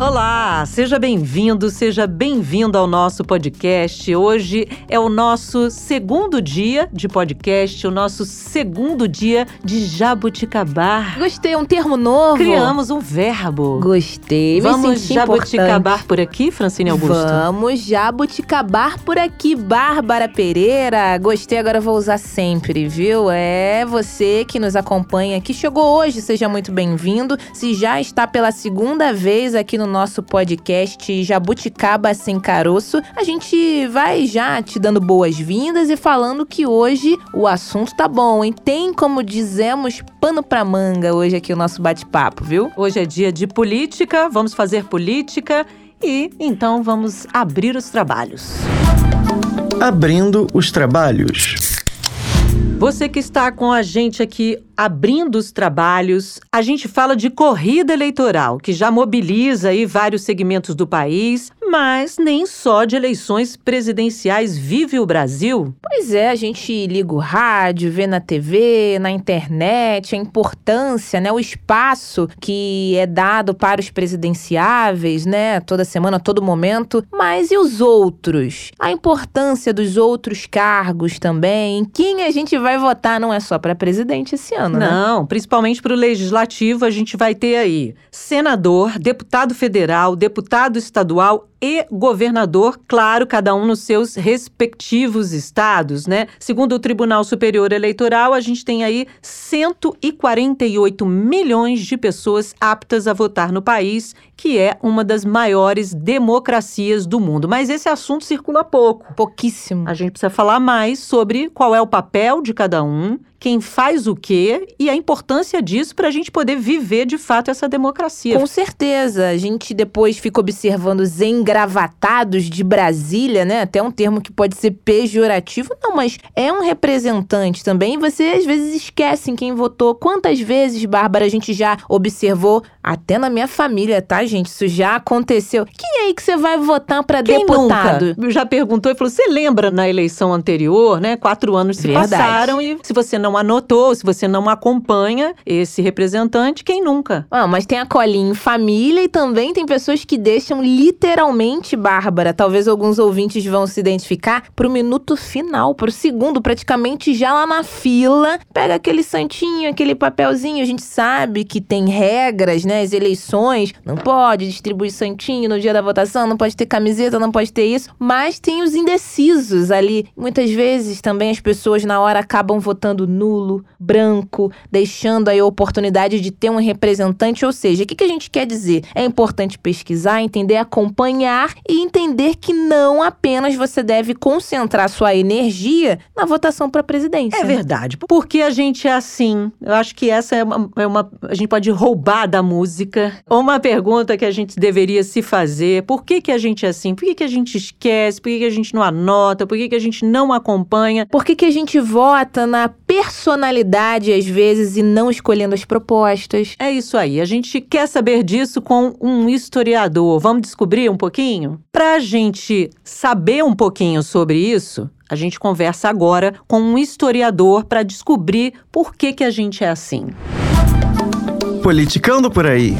Olá, seja bem-vindo, seja bem-vindo ao nosso podcast. Hoje é o nosso segundo dia de podcast, o nosso segundo dia de jabuticabar. Gostei, um termo novo. Criamos um verbo. Gostei, me Vamos senti jabuticabar importante. por aqui, Francine Augusto? Vamos jabuticabar por aqui, Bárbara Pereira. Gostei, agora vou usar sempre, viu? É você que nos acompanha, que chegou hoje, seja muito bem-vindo. Se já está pela segunda vez aqui no nosso podcast Jabuticaba Sem Caroço, a gente vai já te dando boas-vindas e falando que hoje o assunto tá bom, hein? Tem, como dizemos, pano pra manga hoje aqui o nosso bate-papo, viu? Hoje é dia de política, vamos fazer política e então vamos abrir os trabalhos. Abrindo os trabalhos. Você que está com a gente aqui abrindo os trabalhos, a gente fala de corrida eleitoral, que já mobiliza aí vários segmentos do país, mas nem só de eleições presidenciais vive o Brasil. Pois é, a gente liga o rádio, vê na TV, na internet, a importância, né, o espaço que é dado para os presidenciáveis, né, toda semana, a todo momento. Mas e os outros? A importância dos outros cargos também. Em quem a gente vai votar não é só para presidente esse ano, né? Não, principalmente para o legislativo, a gente vai ter aí senador, deputado federal, deputado estadual e governador, claro, cada um nos seus respectivos estados, né? Segundo o Tribunal Superior Eleitoral, a gente tem aí 148 milhões de pessoas aptas a votar no país, que é uma das maiores democracias do mundo. Mas esse assunto circula pouco. Pouquíssimo. A gente precisa falar mais sobre qual é o papel de cada um, quem faz o quê e a importância disso para a gente poder viver de fato essa democracia. Com certeza. A gente depois fica observando os engravatados de Brasília, né? Até um termo que pode ser pejorativo. Não, mas é um representante também. Você às vezes esquece em quem votou. Quantas vezes, Bárbara, a gente já observou, até na minha família, tá, gente? Isso já aconteceu. Quem é aí que você vai votar para deputado? nunca já perguntou e falou: você lembra na eleição anterior, né? Quatro anos se Verdade. passaram e se você não anotou, se você não acompanha esse representante, quem nunca? Ah, mas tem a colinha em família e também tem pessoas que deixam literalmente, Bárbara, talvez alguns ouvintes vão se identificar, pro minuto final, pro segundo, praticamente já lá na fila, pega aquele santinho, aquele papelzinho, a gente sabe que tem regras, né, as eleições, não pode distribuir santinho no dia da votação, não pode ter camiseta, não pode ter isso, mas tem os indecisos ali. Muitas vezes também as pessoas na hora acabam votando nulo, branco, deixando aí a oportunidade de ter um representante, ou seja, o que, que a gente quer dizer? É importante pesquisar, entender, acompanhar e entender que não apenas você deve concentrar sua energia na votação para presidência. É né? verdade. Porque a gente é assim. Eu acho que essa é uma, é uma- A gente pode roubar da música. Uma pergunta que a gente deveria se fazer: por que, que a gente é assim? Por que, que a gente esquece? Por que, que a gente não anota? Por que, que a gente não acompanha? Por que, que a gente vota na personalidade às vezes e não escolhendo as propostas? É isso aí. A gente quer saber disso com um historiador. Vamos descobrir um pouquinho? Para a gente saber um pouquinho sobre isso, a gente conversa agora com um historiador para descobrir por que, que a gente é assim. Politicando por aí.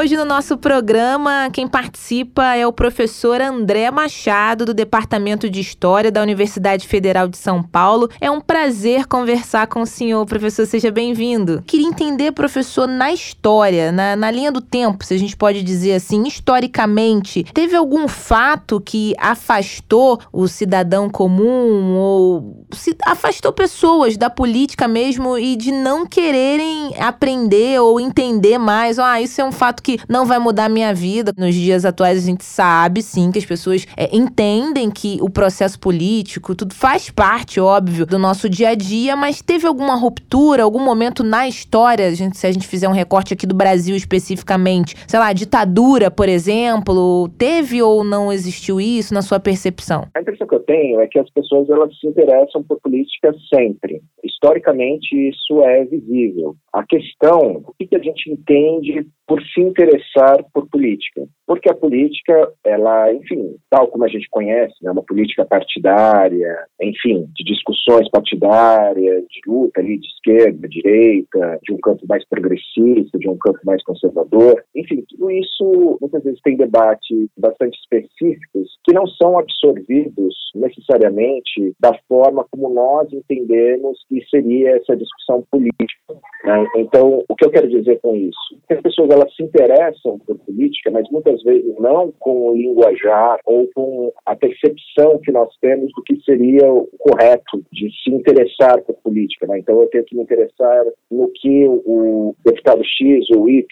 Hoje no nosso programa, quem participa é o professor André Machado, do Departamento de História da Universidade Federal de São Paulo. É um prazer conversar com o senhor, professor. Seja bem-vindo. Queria entender, professor, na história, na, na linha do tempo, se a gente pode dizer assim, historicamente, teve algum fato que afastou o cidadão comum ou afastou pessoas da política mesmo e de não quererem aprender ou entender mais? Ah, isso é um fato que não vai mudar a minha vida. Nos dias atuais a gente sabe, sim, que as pessoas é, entendem que o processo político, tudo faz parte, óbvio, do nosso dia a dia, mas teve alguma ruptura, algum momento na história, a gente- se a gente fizer um recorte aqui do Brasil especificamente, sei lá, ditadura, por exemplo, teve ou não existiu isso na sua percepção? A impressão que eu tenho é que as pessoas elas se interessam por política sempre. Historicamente, isso é visível. A questão, o que a gente entende por se interessar por política. Porque a política, ela, enfim, tal como a gente conhece, né, uma política partidária, enfim, de discussões partidárias, de luta ali de esquerda, direita, de um campo mais progressista, de um campo mais conservador, enfim, tudo isso muitas vezes tem debates bastante específicos que não são absorvidos necessariamente da forma como nós entendemos que seria essa discussão política. Né? Então, o que eu quero dizer com isso? Que as pessoas elas se interessam por política, mas muitas vezes não com o linguajar ou com a percepção que nós temos do que seria o correto de se interessar por política. Né? Então, eu tenho que me interessar no que o deputado X ou Y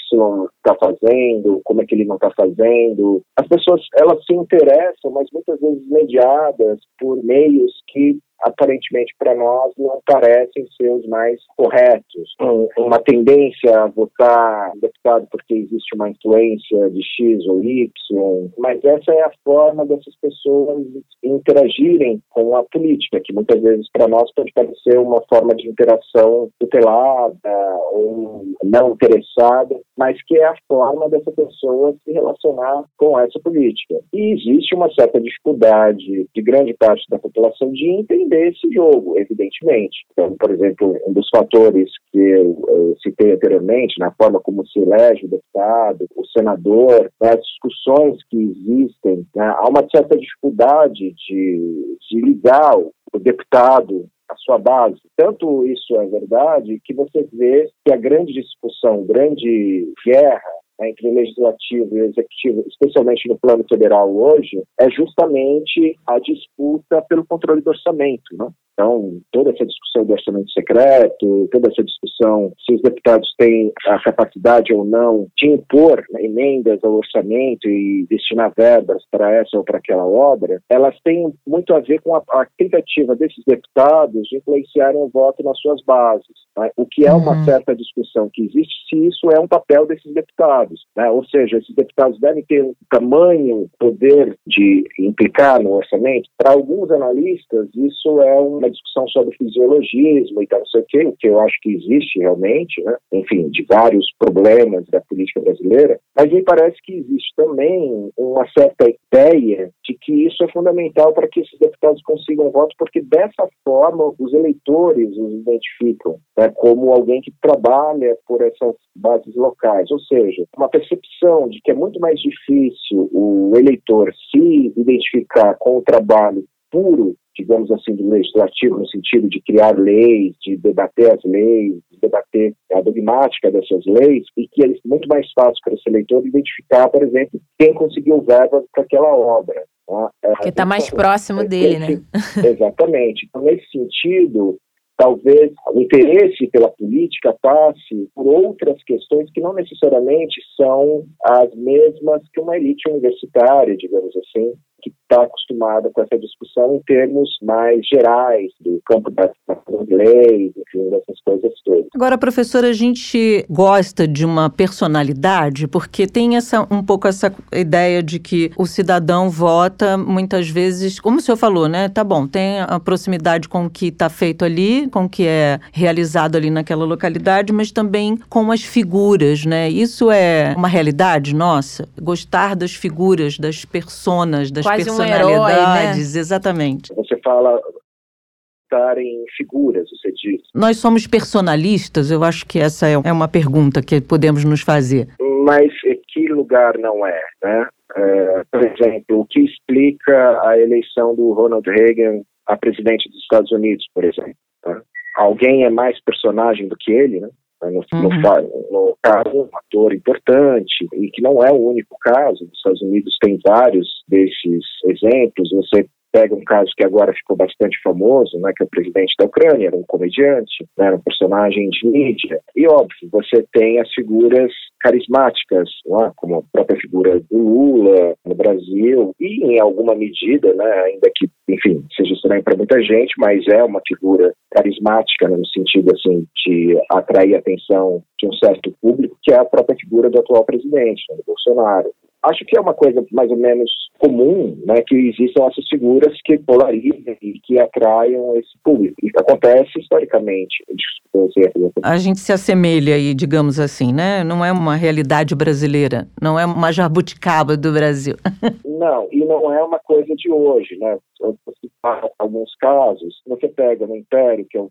está fazendo, como é que ele não está fazendo. As pessoas elas se interessam, mas muitas vezes mediadas por meios que aparentemente para nós não parecem ser os mais corretos. Um, uma tendência a votar deputado porque existe uma influência de X ou Y, mas essa é a forma dessas pessoas interagirem com a política, que muitas vezes para nós pode parecer uma forma de interação tutelada ou não interessada, mas que é a forma dessa pessoa se relacionar com essa política. E existe uma certa dificuldade de grande parte da população de entender entender esse jogo, evidentemente. Então, por exemplo, um dos fatores que eu, eu citei anteriormente, na forma como se elege o deputado, o senador, as discussões que existem, né, há uma certa dificuldade de, de ligar o, deputado a sua base. Tanto isso é verdade que você vê que a grande discussão, grande guerra entre o legislativo e o executivo, especialmente no plano federal hoje, é justamente a disputa pelo controle do orçamento. Né? Então, toda essa discussão do orçamento secreto, toda essa discussão se os deputados têm a capacidade ou não de impor emendas ao orçamento e destinar verbas para essa ou para aquela obra, elas têm muito a ver com a, a tentativa desses deputados de influenciarem o voto nas suas bases. Né? O que é uma uhum. certa discussão que existe se isso é um papel desses deputados. Né? Ou seja, esses deputados devem ter um tamanho poder de implicar no orçamento. Para alguns analistas, isso é uma uma discussão sobre fisiologismo e tal, não sei o quê, que eu acho que existe realmente, né? enfim, de vários problemas da política brasileira, mas me parece que existe também uma certa ideia de que isso é fundamental para que esses deputados consigam voto, porque dessa forma os eleitores os identificam né, como alguém que trabalha por essas bases locais, ou seja, uma percepção de que é muito mais difícil o eleitor se identificar com o trabalho puro digamos assim, do legislativo, no sentido de criar leis, de debater as leis, de debater a dogmática dessas leis, e que é muito mais fácil para esse eleitor identificar, por exemplo, quem conseguiu verbas para aquela obra. Tá? Que está mais próximo dele, né? Exatamente. Então, nesse sentido, talvez o interesse pela política passe por outras questões que não necessariamente são as mesmas que uma elite universitária, digamos assim, que está acostumada com essa discussão em termos mais gerais, do campo das leis, enfim, dessas coisas todas. Agora, professora, a gente gosta de uma personalidade porque tem essa, um pouco essa ideia de que o cidadão vota muitas vezes, como o senhor falou, né? Tá bom, tem a proximidade com o que está feito ali, com o que é realizado ali naquela localidade, mas também com as figuras, né? Isso é uma realidade nossa? Gostar das figuras, das personas, das Quase personalidades, um herói, né? exatamente. Você fala estar em figuras, você diz. Nós somos personalistas? Eu acho que essa é, é uma pergunta que podemos nos fazer. Mas que lugar não é, né? É, por exemplo, o que explica a eleição do Ronald Reagan a presidente dos Estados Unidos, por exemplo? Tá? Alguém é mais personagem do que ele, né? No, uhum. no, no, caso, um ator importante, e que não é o único caso. Nos Estados Unidos tem vários desses exemplos. Você pega um caso que agora ficou bastante famoso, né, que é o presidente da Ucrânia, era um comediante, né, era um personagem de mídia. E, óbvio, você tem as figuras carismáticas, é? como a própria figura do Lula no Brasil, e em alguma medida, né, ainda que, enfim, seja estranho para muita gente, mas é uma figura carismática né, no sentido assim de atrair a atenção de um certo público, que é a própria figura do atual presidente, né, do Bolsonaro. Acho que é uma coisa mais ou menos comum, né, que existam essas figuras que polarizem e que atraiam esse público. Isso acontece historicamente. A gente se assemelha aí, digamos assim, né? Não é uma realidade brasileira, não é uma jabuticaba do Brasil. Não, e não é uma coisa de hoje, né? Alguns casos, você pega no Império, que é um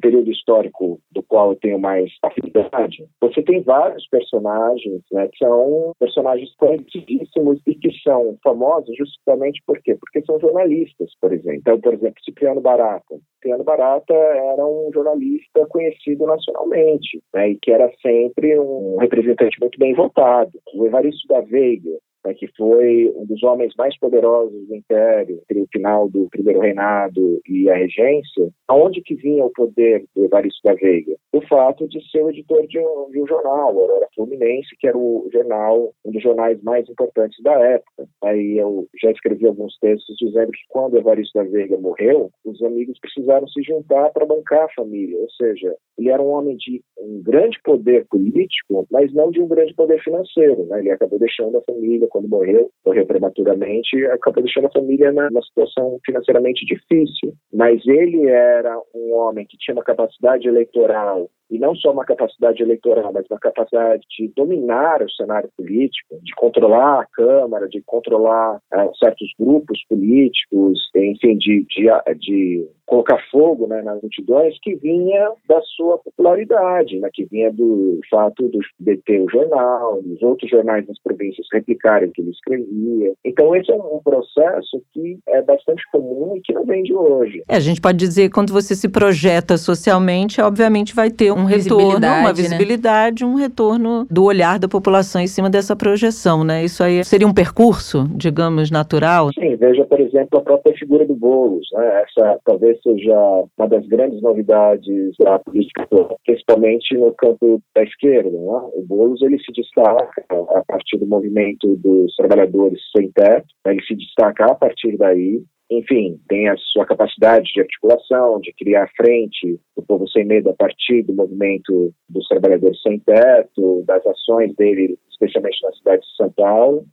período histórico do qual eu tenho mais afinidade, você tem vários personagens, né, que são personagens conhecidíssimos e que são famosos justamente por quê? Porque são jornalistas, por exemplo. Então, por exemplo, Cipriano Barata. Cipriano Barata era um jornalista conhecido nacionalmente, né, e que era sempre um representante muito bem votado. O Evaristo da Veiga, né, que foi um dos homens mais poderosos do Império, entre o final do Primeiro Reinado e a regência, aonde que vinha o poder do Evaristo da Veiga? O fato de ser o editor de um, de um jornal, Aurora Fluminense, que era o jornal, um dos jornais mais importantes da época. Aí eu já escrevi alguns textos dizendo que quando Evaristo da Veiga morreu, os amigos precisaram se juntar para bancar a família, ou seja, ele era um homem de um grande poder político, mas não de um grande poder financeiro. Né? Ele acabou deixando a família quando morreu, morreu prematuramente, acabou deixando a família numa situação financeiramente difícil. Mas ele era um homem que tinha uma capacidade eleitoral e não só uma capacidade eleitoral, mas uma capacidade de dominar o cenário político, de controlar a Câmara, de controlar uh, certos grupos políticos, enfim, de, de, de colocar fogo né, nas multidões, que vinha da sua popularidade, né, que vinha do fato de ter o jornal, os outros jornais nas províncias replicarem o que ele escrevia. Então, esse é um processo que é bastante comum e que não vem de hoje. É, a gente pode dizer quando você se projeta socialmente, obviamente vai ter um retorno, uma visibilidade, né? um retorno do olhar da população em cima dessa projeção, né? Isso aí seria um percurso, digamos, natural? Sim, veja, por exemplo, a própria figura do Boulos, né? Essa talvez seja uma das grandes novidades da política, principalmente no campo da esquerda, né? O Boulos, ele se destaca a partir do movimento dos trabalhadores sem teto, né? ele se destaca a partir daí, enfim, tem a sua capacidade de articulação, de criar frente do povo sem medo a partir do movimento dos trabalhadores sem teto, das ações dele, especialmente na cidade de São Paulo,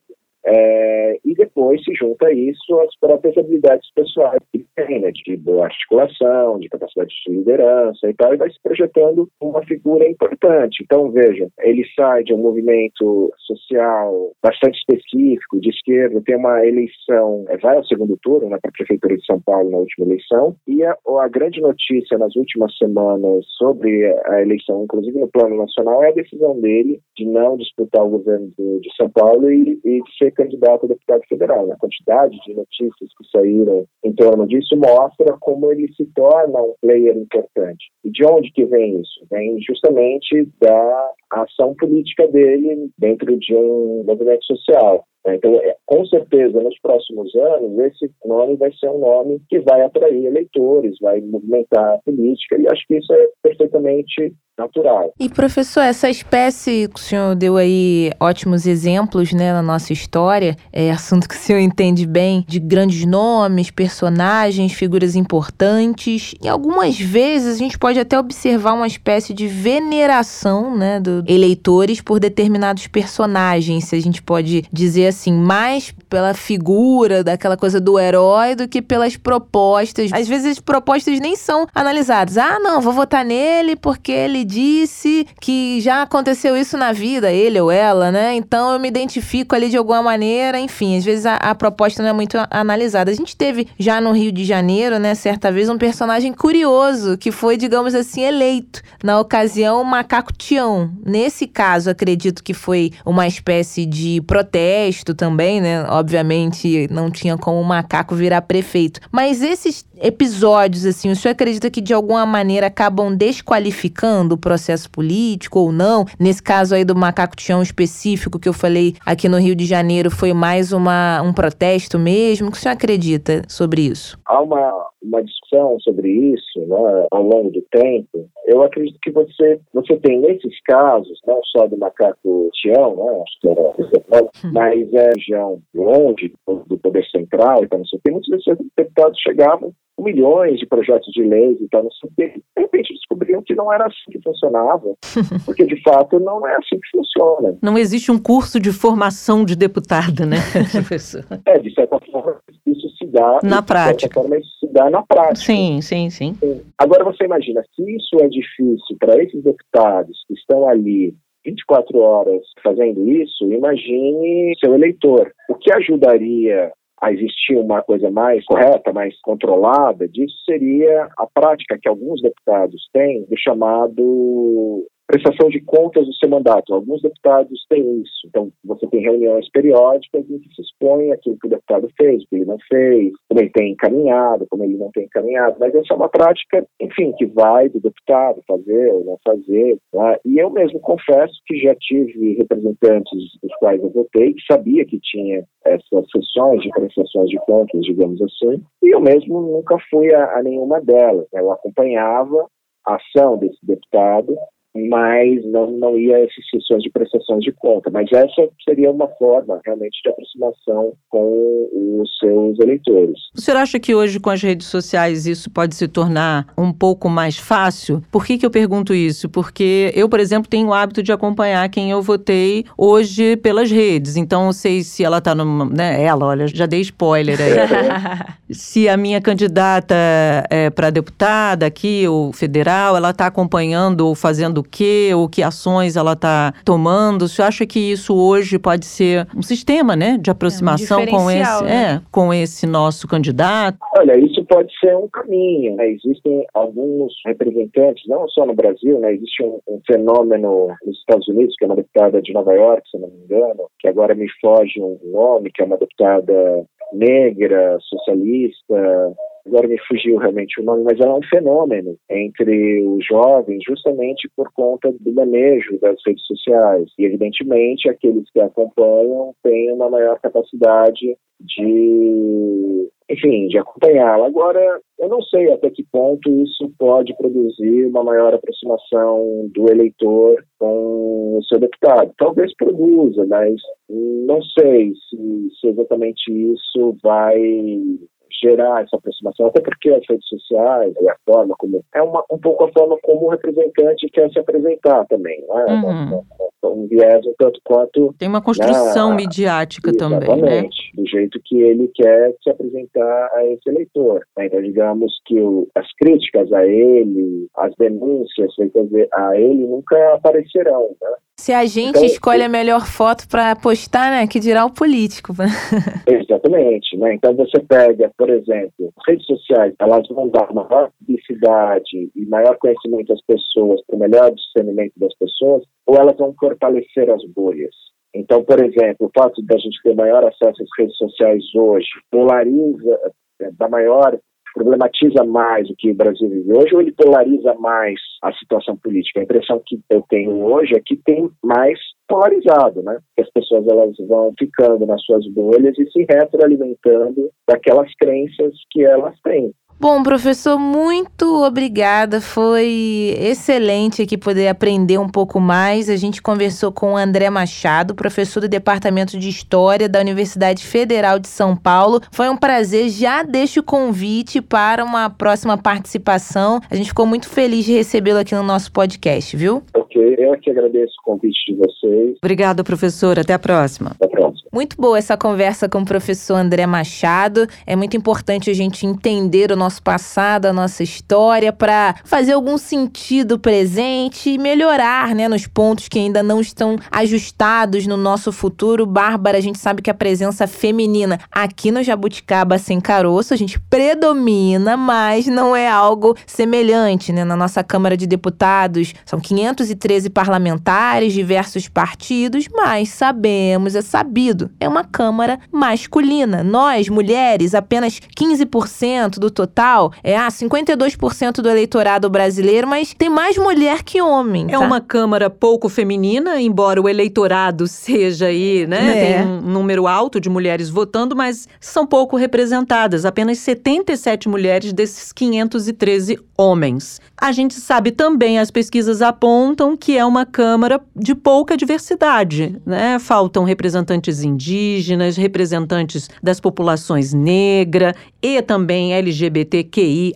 é, e depois se junta a isso as próprias habilidades pessoais que tem, né, de boa articulação, de capacidade de liderança e tal, e vai se projetando uma figura importante. Então, veja, ele sai de um movimento social bastante específico, de esquerda, tem uma eleição, é, vai ao segundo turno, né, para a Prefeitura de São Paulo na última eleição, e a, a grande notícia nas últimas semanas sobre a eleição, inclusive no plano nacional, é a decisão dele de não disputar o governo de, de São Paulo e, e de ser candidato a deputado federal. A quantidade de notícias que saíram em torno disso mostra como ele se torna um player importante. E de onde que vem isso? Vem justamente da ação política dele dentro de um movimento social. Né? Então, é, com certeza, nos próximos anos, esse nome vai ser um nome que vai atrair eleitores, vai movimentar a política, e acho que isso é perfeitamente natural. E, professor, essa espécie que o senhor deu aí ótimos exemplos né, na nossa história, é assunto que o senhor entende bem, de grandes nomes, personagens, figuras importantes, e algumas vezes a gente pode até observar uma espécie de veneração né, dos eleitores por determinados personagens, se a gente pode dizer assim, mais pela figura, daquela coisa do herói, do que pelas propostas. Às vezes as propostas nem são analisadas. Ah, não, vou votar nele porque ele disse que já aconteceu isso na vida, ele ou ela, né? Então eu me identifico ali de alguma maneira. Enfim, às vezes a, a proposta não é muito analisada. A gente teve já no Rio de Janeiro, né, certa vez, um personagem curioso que foi, digamos assim, eleito. Na ocasião, o Macaco Tião. Nesse caso, acredito que foi uma espécie de protesto também, né? Obviamente não tinha como o macaco virar prefeito. Mas esses episódios, assim, o senhor acredita que de alguma maneira acabam desqualificando o processo político ou não? Nesse caso aí do macaco Tião específico que eu falei aqui no Rio de Janeiro, foi mais uma, um protesto mesmo? O que o senhor acredita sobre isso? Há uma, uma discussão sobre isso né, ao longo do tempo. Eu acredito que você, você tem nesses casos, não só do macaco Tião, né, acho que era, mas é região longe do poder central, então não sei o que, muitos desses deputados chegavam milhões de projetos de leis e tal, não sei o quê. De repente descobriram que não era assim que funcionava, porque de fato não é assim que funciona. Não existe um curso de formação de deputada, né, professor? é, de certa forma, isso se dá na prática. De certa forma, isso se dá na prática. Sim, sim, sim. Agora você imagina, se isso é difícil para esses deputados que estão ali 24 horas fazendo isso, imagine seu eleitor. O que ajudaria a existir uma coisa mais correta, mais controlada disso seria a prática que alguns deputados têm do chamado prestação de contas do seu mandato. Alguns deputados têm isso. Então, você tem reuniões periódicas em que se expõe aquilo que o deputado fez, o que ele não fez, como ele tem encaminhado, como ele não tem encaminhado. Mas essa é uma prática, enfim, que vai do deputado fazer ou não fazer. Tá? E eu mesmo confesso que já tive representantes dos quais eu votei que sabia que tinha essas sessões de prestações de contas, digamos assim, e eu mesmo nunca fui a, a nenhuma delas. Eu acompanhava a ação desse deputado mas não, não ia a essas sessões de prestações de conta. Mas essa seria uma forma realmente de aproximação com os seus eleitores. O senhor acha que hoje com as redes sociais isso pode se tornar um pouco mais fácil? Por que, que eu pergunto isso? Porque eu, por exemplo, tenho o hábito de acompanhar quem eu votei hoje pelas redes. Então, eu sei se ela está numa. Né, ela, olha, já dei spoiler aí. se a minha candidata é para deputada aqui, ou federal, ela está acompanhando ou fazendo o quê, ou que ações ela está tomando. Você acha que isso hoje pode ser um sistema, né, de aproximação é um com esse, né? é, com esse nosso candidato? Olha, isso pode ser um caminho. Né? Existem alguns representantes, não só no Brasil, né? existe um, um, fenômeno nos Estados Unidos, que é uma deputada de Nova York, se não me engano, que agora me foge um nome, que é uma deputada negra, socialista, agora me fugiu realmente o nome, mas é um fenômeno entre os jovens, justamente por conta do manejo das redes sociais. E, evidentemente, aqueles que acompanham têm uma maior capacidade de, enfim, de acompanhá-la. Agora, eu não sei até que ponto isso pode produzir uma maior aproximação do eleitor com o seu deputado. Talvez produza, mas não sei se, se exatamente isso vai gerar essa aproximação, até porque as redes sociais e a forma como. É uma, um pouco a forma como o representante quer se apresentar também, não é? Uhum. Um, um viés um tanto quanto. Tem uma construção né, midiática exatamente, também, né? Do jeito que ele quer se apresentar a esse eleitor. Né? Então, digamos que o, as críticas a ele, as denúncias feitas a ele nunca aparecerão, né? Se a gente Então, escolhe a melhor foto para postar, né? Que dirá o político. né? Exatamente, né? Então você pega, por exemplo, redes sociais, elas vão dar maior publicidade e maior conhecimento às pessoas, para o melhor discernimento das pessoas, ou elas vão fortalecer as bolhas. Então, por exemplo, o fato da gente ter maior acesso às redes sociais hoje polariza, eh, dá maior problematiza mais o que o Brasil vive hoje ou ele polariza mais a situação política? A impressão que eu tenho hoje é que tem mais polarizado, né? Que as pessoas elas vão ficando nas suas bolhas e se retroalimentando daquelas crenças que elas têm. Bom, professor, muito obrigada. Foi excelente aqui poder aprender um pouco mais. A gente conversou com o André Machado, professor do Departamento de História da Universidade Federal de São Paulo. Foi um prazer. Já deixo o convite para uma próxima participação. A gente ficou muito feliz de recebê-lo aqui no nosso podcast, viu? Ok, eu que agradeço o convite de vocês. Obrigada, professor. Até a próxima. Até a próxima. Muito boa essa conversa com o professor André Machado. É muito importante a gente entender o nosso passado, a nossa história, para fazer algum sentido presente e melhorar né, nos pontos que ainda não estão ajustados no nosso futuro. Bárbara, a gente sabe que a presença feminina aqui no Jabuticaba Sem Caroço, a gente predomina, mas não é algo semelhante. Né? Na nossa Câmara de Deputados, são 513 parlamentares, diversos partidos, mas sabemos, é sabido, é uma Câmara masculina. Nós, mulheres, apenas 15% do total, é ah, 52% do eleitorado brasileiro, mas tem mais mulher que homem. É tá? uma Câmara pouco feminina, embora o eleitorado seja aí, né? É. Tem um número alto de mulheres votando, mas são pouco representadas. Apenas 77 mulheres desses 513 homens. A gente sabe também, as pesquisas apontam que é uma Câmara de pouca diversidade, né? Faltam representantes indígenas, representantes das populações negra e também LGBTQIA+,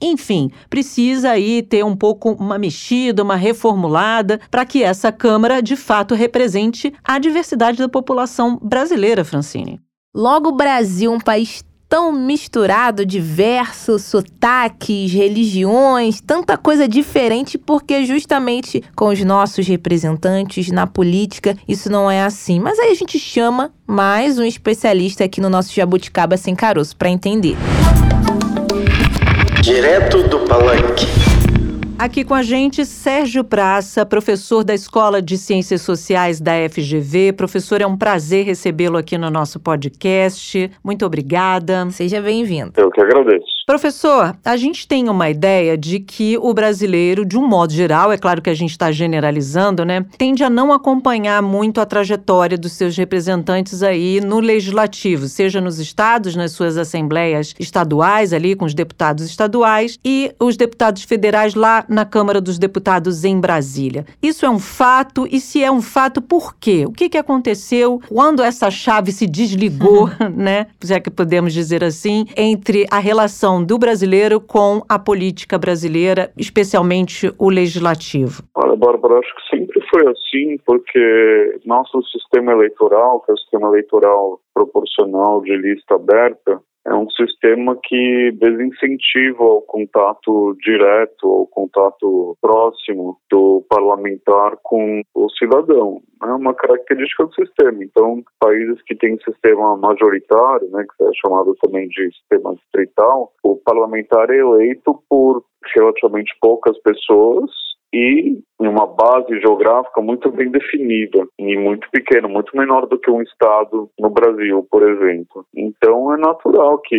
enfim, precisa aí ter um pouco uma mexida, uma reformulada para que essa Câmara de fato represente a diversidade da população brasileira, Francine. Logo, o Brasil, um país tão misturado, diversos sotaques, religiões, tanta coisa diferente, porque justamente com os nossos representantes na política isso não é assim. Mas aí a gente chama mais um especialista aqui no nosso Jabuticaba Sem Caroço para entender. Direto do Palanque. Aqui com a gente, Sérgio Praça, professor da Escola de Ciências Sociais da FGV. Professor, é um prazer recebê-lo aqui no nosso podcast. Muito obrigada. Seja bem-vindo. Eu que agradeço. Professor, a gente tem uma ideia de que o brasileiro, de um modo geral, é claro que a gente está generalizando, né, tende a não acompanhar muito a trajetória dos seus representantes aí no legislativo, seja nos estados, nas suas assembleias estaduais, ali com os deputados estaduais, e os deputados federais lá na Câmara dos Deputados em Brasília. Isso é um fato, e se é um fato, por quê? O que, que aconteceu quando essa chave se desligou, né, já que podemos dizer assim, entre a relação relação do brasileiro com a política brasileira, especialmente o legislativo? Olha, Bárbara, acho que sempre foi assim, porque nosso sistema eleitoral, que é o sistema eleitoral proporcional de lista aberta, é um sistema que desincentiva o contato direto, o contato próximo do parlamentar com o cidadão. É uma característica do sistema. Então, países que têm sistema majoritário, né, que é chamado também de sistema distrital, o parlamentar é eleito por relativamente poucas pessoas e em uma base geográfica muito bem definida e muito pequena, muito menor do que um estado no Brasil, por exemplo. Então é natural que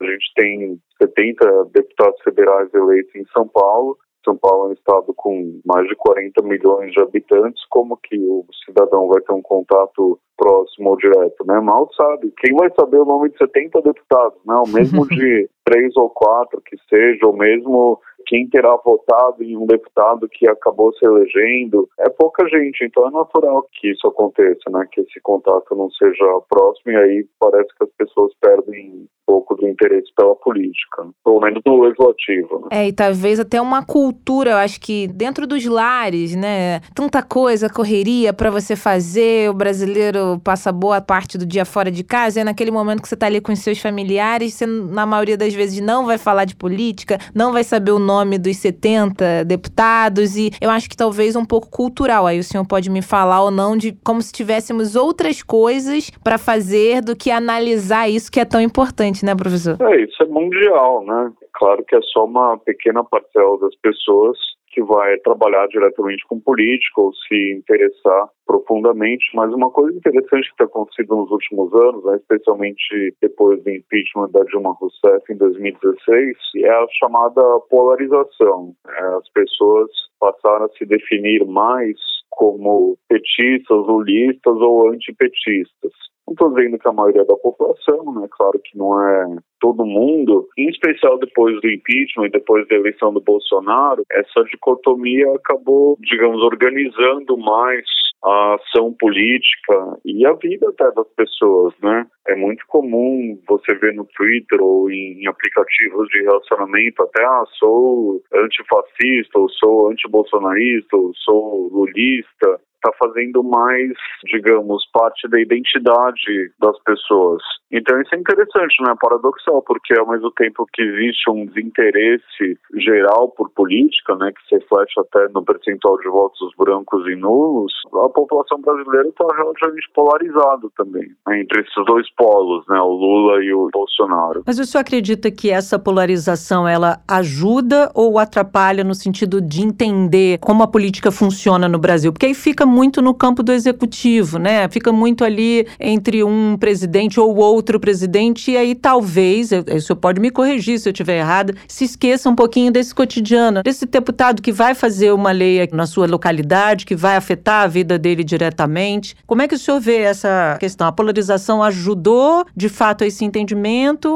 a gente tem 70 deputados federais eleitos em São Paulo. São Paulo é um estado com mais de 40 milhões de habitantes, como que o cidadão vai ter um contato próximo ou direto, né? Mal sabe. Quem vai saber o nome de 70 deputados, né? O mesmo de três ou quatro que seja, ou mesmo quem terá votado em um deputado que acabou se elegendo, é pouca gente, então é natural que isso aconteça, né? Que esse contato não seja próximo e aí parece que as pessoas perdem um pouco do interesse pela política, pelo menos no legislativo. Né? É, e talvez até uma cultura, eu acho que dentro dos lares, né? Tanta coisa, correria para você fazer, o brasileiro passa boa parte do dia fora de casa, e é naquele momento que você tá ali com os seus familiares, você na maioria das vezes não vai falar de política, não vai saber o nome nome dos 70 deputados e eu acho que talvez um pouco cultural. Aí o senhor pode me falar ou não de como se tivéssemos outras coisas para fazer do que analisar isso que é tão importante, né, professor? É, isso é mundial, né? Claro que é só uma pequena parcela das pessoas que vai trabalhar diretamente com política ou se interessar profundamente, mas uma coisa interessante que tem acontecido nos últimos anos, né, especialmente depois do impeachment da Dilma Rousseff em 2016, é a chamada polarização. É, as pessoas passaram a se definir mais como petistas, lulistas ou antipetistas. Não estou dizendo que a maioria da população, né? Claro que não é todo mundo, em especial depois do impeachment e depois da eleição do Bolsonaro, essa dicotomia acabou, digamos, organizando mais a ação política e a vida até das pessoas, né? É muito comum você ver no Twitter ou em aplicativos de relacionamento até, ah, sou antifascista, ou sou antibolsonarista, ou sou lulista está fazendo mais, digamos, parte da identidade das pessoas. Então isso é interessante, né? Paradoxal, porque ao mesmo tempo que existe um desinteresse geral por política, né, que se reflete até no percentual de votos brancos e nulos, a população brasileira está relativamente polarizada também, né, entre esses dois polos, né, o Lula e o Bolsonaro. Mas o senhor acredita que essa polarização ela ajuda ou atrapalha no sentido de entender como a política funciona no Brasil? Porque aí fica muito no campo do executivo, né? Fica muito ali entre um presidente ou outro presidente, e aí talvez, o senhor pode me corrigir se eu estiver errada, se esqueça um pouquinho desse cotidiano, desse deputado que vai fazer uma lei na sua localidade, que vai afetar a vida dele diretamente. Como é que o senhor vê essa questão? A polarização ajudou de fato a esse entendimento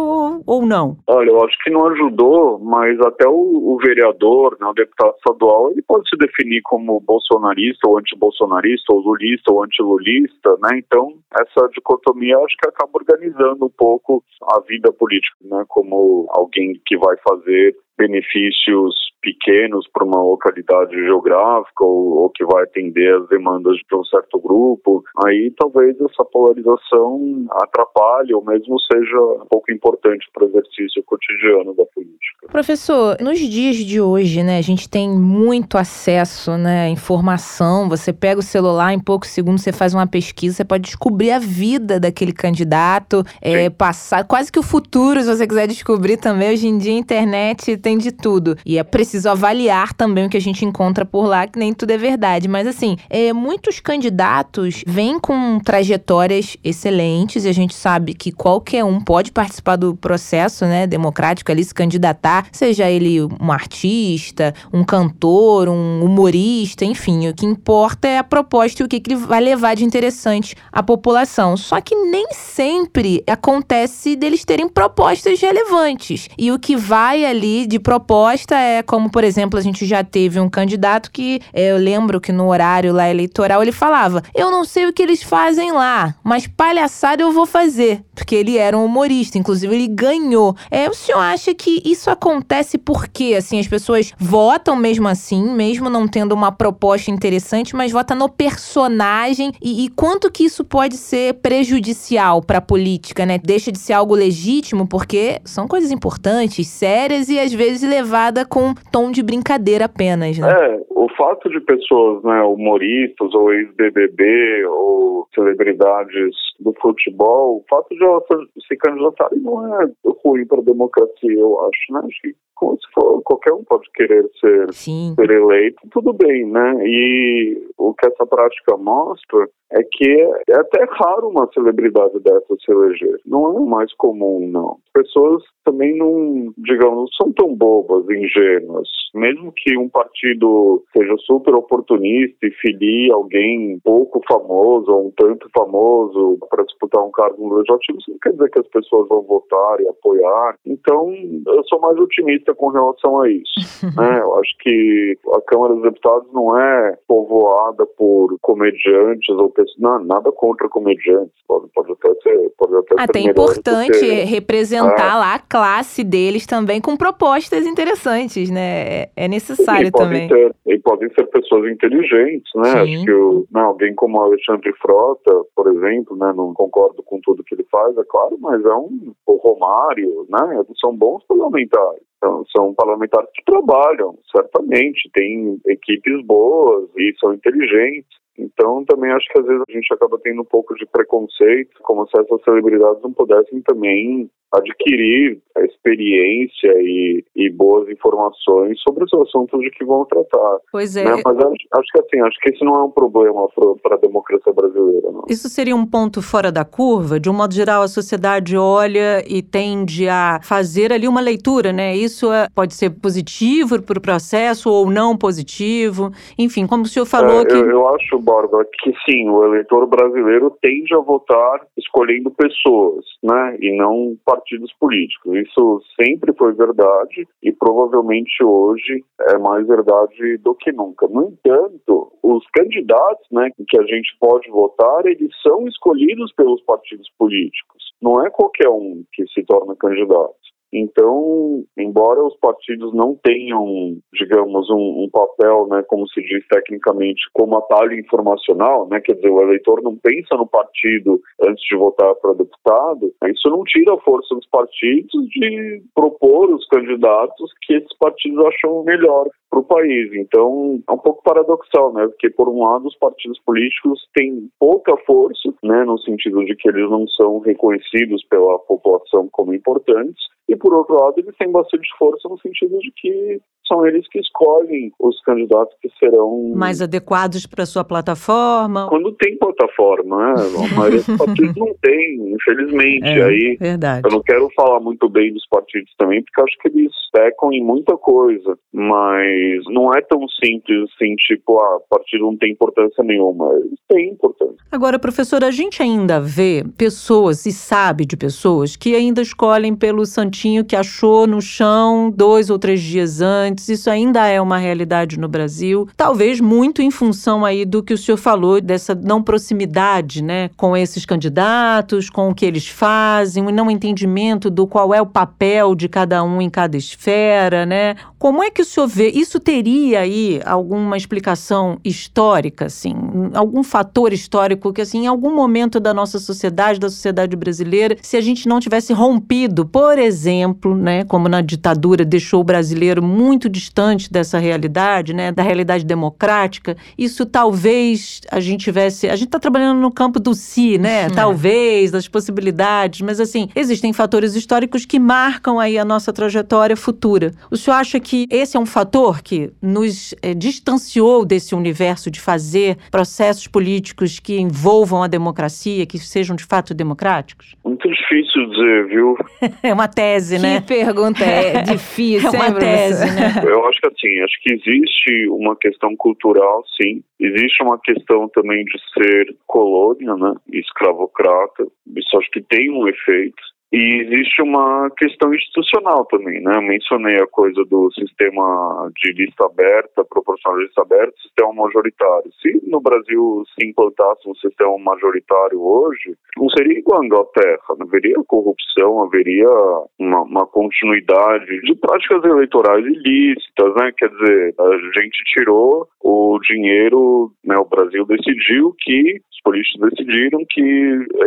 ou não? Olha, eu acho que não ajudou, mas até o, o vereador, né, o deputado estadual, ele pode se definir como bolsonarista ou antibolsonarista bolsonarista, ou lulista, ou antilulista, né? Então, essa dicotomia acho que acaba organizando um pouco a vida política, né? Como alguém que vai fazer benefícios pequenos para uma localidade geográfica ou, ou, que vai atender as demandas de um certo grupo, aí talvez essa polarização atrapalhe ou mesmo seja um pouco importante para o exercício cotidiano da política. Professor, nos dias de hoje, né, a gente tem muito acesso, né, à informação. Você pega o celular, em poucos segundos você faz uma pesquisa, você pode descobrir a vida daquele candidato, é, passar quase que o futuro, se você quiser descobrir também. Hoje em dia a internet tem tem de tudo. E é preciso avaliar também o que a gente encontra por lá, que nem tudo é verdade. Mas assim, é, muitos candidatos vêm com trajetórias excelentes e a gente sabe que qualquer um pode participar do processo, né, democrático ali, se candidatar, seja ele um artista, um cantor, um humorista, enfim. O que importa é a proposta e o que, que ele vai levar de interessante à população. Só que nem sempre acontece deles terem propostas relevantes. E o que vai ali de proposta é como, por exemplo, a gente já teve um candidato que é, eu lembro que no horário lá eleitoral ele falava: Eu não sei o que eles fazem lá, mas palhaçada eu vou fazer. Porque ele era um humorista, inclusive ele ganhou. É, o senhor acha que isso acontece porque, assim, as pessoas votam mesmo assim, mesmo não tendo uma proposta interessante, mas votam no personagem? E, e quanto que isso pode ser prejudicial para a política, né? Deixa de ser algo legítimo, porque são coisas importantes, sérias e às vezes levada com tom de brincadeira apenas, né? É, o fato de pessoas, né, humoristas ou ex-BBB ou celebridades do futebol, o fato de elas se candidatarem não é ruim para a democracia, eu acho, né? Acho que como se for, qualquer um pode querer ser, ser eleito, tudo bem, né? E o que essa prática mostra é que é até raro uma celebridade dessa se eleger. Não é o mais comum, não. Pessoas também não, digamos, não são tão bobas, ingênuas. Mesmo que um partido seja super oportunista e filie alguém pouco famoso ou um tanto famoso para disputar um cargo no legislativo, isso não quer dizer que as pessoas vão votar e apoiar. Então, eu sou mais otimista com relação a isso. né? Eu acho que a Câmara dos Deputados não é povoada por comediantes ou não, nada contra comediantes, pode, pode até ser, pode até Até ser importante representar é. lá a classe deles também com propostas interessantes, né? É, é necessário e também. Ter, e podem ser pessoas inteligentes, né? Sim. Acho que o, não, alguém como Alexandre Frota, por exemplo, né? Não concordo com tudo que ele faz, é claro, mas é um o Romário, né? São bons parlamentares. Então, são parlamentares que trabalham, certamente, têm equipes boas e são inteligentes. Então, também acho que às vezes a gente acaba tendo um pouco de preconceito, como se essas celebridades não pudessem também adquirir a experiência e, e boas informações sobre os assuntos de que vão tratar. Pois é. Né? Mas acho, acho, que assim, acho que esse não é um problema para a democracia brasileira. Não. Isso seria um ponto fora da curva? De um modo geral, a sociedade olha e tende a fazer ali uma leitura, né? Isso é, pode ser positivo para o processo ou não positivo. Enfim, como o senhor falou é, que... Eu, eu acho, Bárbara, que sim, o eleitor brasileiro tende a votar escolhendo pessoas, né? E não partidos políticos. Isso sempre foi verdade e provavelmente hoje é mais verdade do que nunca. No entanto, os candidatos né, que a gente pode votar, eles são escolhidos pelos partidos políticos. Não é qualquer um que se torna candidato. Então, embora os partidos não tenham, digamos, um, um, papel, né, como se diz tecnicamente, como atalho informacional, né, quer dizer, o eleitor não pensa no partido antes de votar para deputado, isso não tira a força dos partidos de propor os candidatos que esses partidos acham melhor para o país. Então, é um pouco paradoxal, né, porque por um lado os partidos políticos têm pouca força, né, no sentido de que eles não são reconhecidos pela população como importantes, e por outro lado eles têm bastante força no sentido de que são eles que escolhem os candidatos que serão mais adequados para sua plataforma. Quando tem plataforma, né? A maioria dos partidos não tem, infelizmente. É, Aí verdade. eu não quero falar muito bem dos partidos também, porque acho que eles pecam em muita coisa, mas não é tão simples assim, tipo, ah, partido não tem importância nenhuma. Eles têm importância. Agora, professor, a gente ainda vê pessoas e sabe de pessoas que ainda escolhem pelo santinho que achou no chão dois ou três dias antes Isso ainda é uma realidade no Brasil, talvez muito em função aí do que o senhor falou dessa não proximidade, né, com esses candidatos, com o que eles fazem, um não entendimento do qual é o papel de cada um em cada esfera, né? Como é que o senhor vê? Isso teria aí alguma explicação histórica, assim, algum fator histórico que assim, em algum momento da nossa sociedade, da sociedade brasileira, se a gente não tivesse rompido, por exemplo, né, como na ditadura deixou o brasileiro muito distante dessa realidade, né, da realidade democrática, isso talvez a gente tivesse, a gente está trabalhando no campo do si, né, é. talvez das possibilidades, mas assim, existem fatores históricos que marcam aí a nossa trajetória futura. O senhor acha que esse é um fator que nos é, distanciou desse universo de fazer processos políticos que envolvam a democracia, que sejam de fato democráticos? Muito difícil dizer, viu? é uma tese, né? Que pergunta é difícil, é uma tese, né? Eu acho que assim, acho que existe uma questão cultural, sim. Existe uma questão também de ser colônia, né? Escravocrata. Isso acho que tem um efeito. E existe uma questão institucional também, né? Eu mencionei a coisa do sistema de lista aberta, proporcional de lista aberta, sistema majoritário. Se no Brasil se implantasse um sistema majoritário hoje, não seria igual a Inglaterra, haveria corrupção, haveria uma, uma continuidade de práticas eleitorais ilícitas, né? Quer dizer, a gente tirou o dinheiro, né? O Brasil decidiu que os políticos decidiram que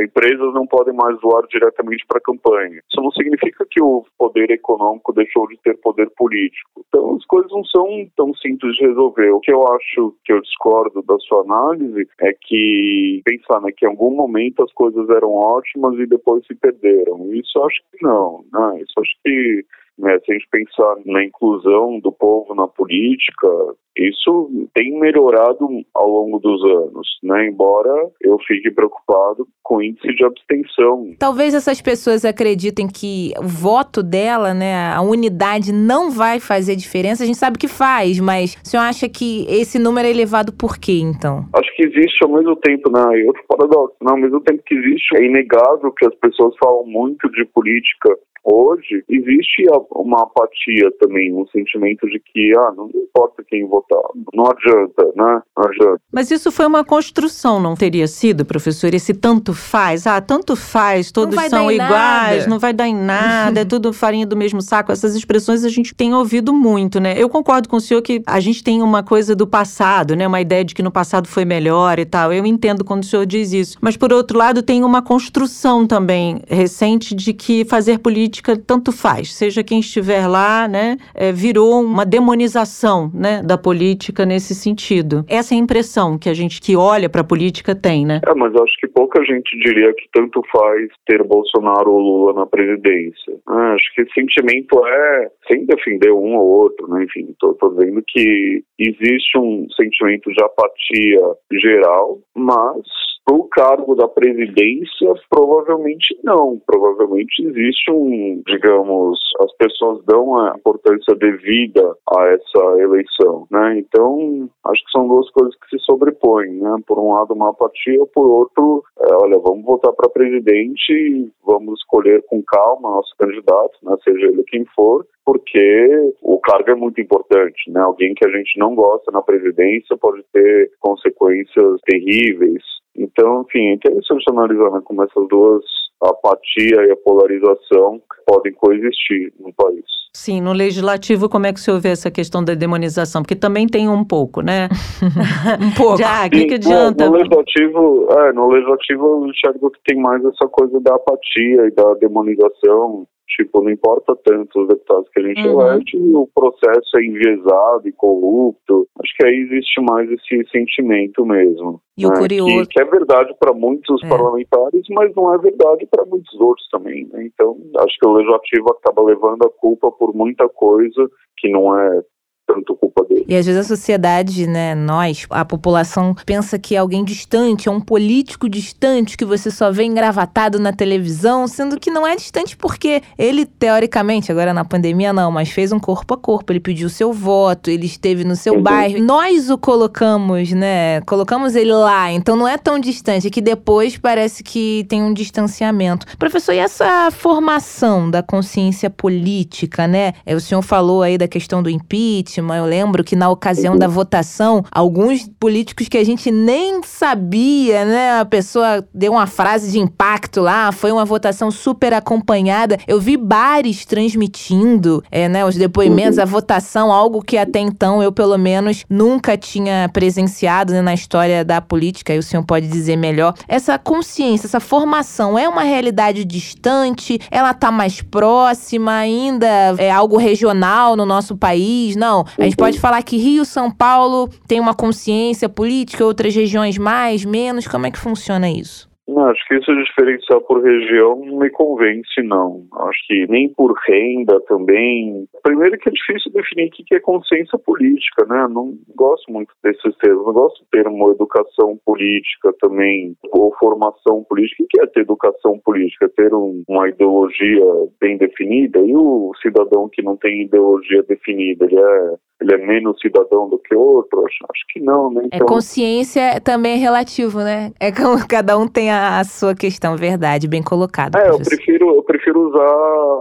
empresas não podem mais doar diretamente para a campanha. Isso não significa que o poder econômico deixou de ter poder político. Então as coisas não são tão simples de resolver. O que eu acho que eu discordo da sua análise é que pensar né, que em algum momento as coisas eram ótimas e depois se perderam. Isso eu acho que não. Né? Isso eu acho que né, se a gente pensar na inclusão do povo na política, isso tem melhorado ao longo dos anos, né? Embora eu fique preocupado com o índice de abstenção. Talvez essas pessoas acreditem que o voto dela, né, a unidade não vai fazer diferença. A gente sabe que faz, mas o senhor acha que esse número é elevado por quê, então? Acho que existe ao mesmo tempo, né? Outro paradoxo, né? Ao mesmo tempo que existe, é inegável que as pessoas falam muito de política Hoje existe uma apatia também, um sentimento de que ah, não importa quem votar, não adianta, né? Não adianta. Mas isso foi uma construção, não teria sido, professor? Esse tanto faz, ah, tanto faz, todos são iguais, nada. não vai dar em nada, é tudo farinha do mesmo saco. Essas expressões a gente tem ouvido muito, né? Eu concordo com o senhor que a gente tem uma coisa do passado, né? Uma ideia de que no passado foi melhor e tal. Eu entendo quando o senhor diz isso. Mas por outro lado, tem uma construção também recente de que fazer política política tanto faz, seja quem estiver lá, né, é, virou uma demonização, né, da política nesse sentido. Essa é a impressão que a gente que olha para a política tem, né? É, mas acho que pouca gente diria que tanto faz ter Bolsonaro ou Lula na presidência. Ah, acho que esse sentimento é sem defender um ou outro, né? Enfim, tô vendo que existe um sentimento de apatia geral, mas para o cargo da presidência, provavelmente não. Provavelmente existe um, digamos, as pessoas dão a importância devida a essa eleição, né? Então, acho que são duas coisas que se sobrepõem, né? Por um lado, uma apatia, por outro, é, olha, vamos votar para presidente e vamos escolher com calma nosso candidato, né? Seja ele quem for, porque o cargo é muito importante, né? Alguém que a gente não gosta na presidência pode ter consequências terríveis então, enfim, é interessante analisar né, como essas duas, a apatia e a polarização, podem coexistir no país. Sim, no legislativo, como é que o senhor vê essa questão da demonização? Porque também tem um pouco, né? um pouco. Já, o que, que adianta? No, no legislativo, é, no legislativo eu enxergo que tem mais essa coisa da apatia e da demonização Tipo, não importa tanto os deputados que a gente uhum. elege, o processo é enviesado e corrupto. Acho que aí existe mais esse sentimento mesmo. E né? o curioso. Que, que é verdade para muitos é. parlamentares, mas não é verdade para muitos outros também. Né? Então, acho que o legislativo acaba levando a culpa por muita coisa que não é tanto culpa dele. E às vezes a sociedade, né, nós, a população pensa que é alguém distante, é um político distante que você só vê engravatado na televisão, sendo que não é distante porque ele, teoricamente, agora na pandemia não, mas fez um corpo a corpo, ele pediu seu voto, ele esteve no seu bairro. Nós o colocamos, né, colocamos ele lá, então não é tão distante, é que depois parece que tem um distanciamento. Professor, e essa formação da consciência política, né? O senhor falou aí da questão do impeachment, ótima. Eu lembro que na ocasião da votação, alguns políticos que a gente nem sabia, né? A pessoa deu uma frase de impacto lá, foi uma votação super acompanhada. Eu vi bares transmitindo, é, né, os depoimentos, a votação, algo que até então eu, pelo menos, nunca tinha presenciado né, na história da política, e o senhor pode dizer melhor. Essa consciência, essa formação é uma realidade distante? Ela está mais próxima ainda? É algo regional no nosso país? Não. A gente pode falar que Rio, São Paulo tem uma consciência política, outras regiões mais, menos. Como é que funciona isso? Não, acho que isso de diferenciar por região não me convence, não. Acho que nem por renda também. Primeiro que é difícil definir o que é consciência política, né? Não gosto muito desses termos. Não gosto do termo educação política também, ou formação política. O que é ter educação política? Ter um, uma ideologia bem definida? E o cidadão que não tem ideologia definida, ele é ele é menos cidadão do que outro? Acho, acho que não, né? É então... É consciência também é relativo, né? É como cada um tem a, a sua questão, verdade, bem colocado. É, eu prefiro, eu prefiro usar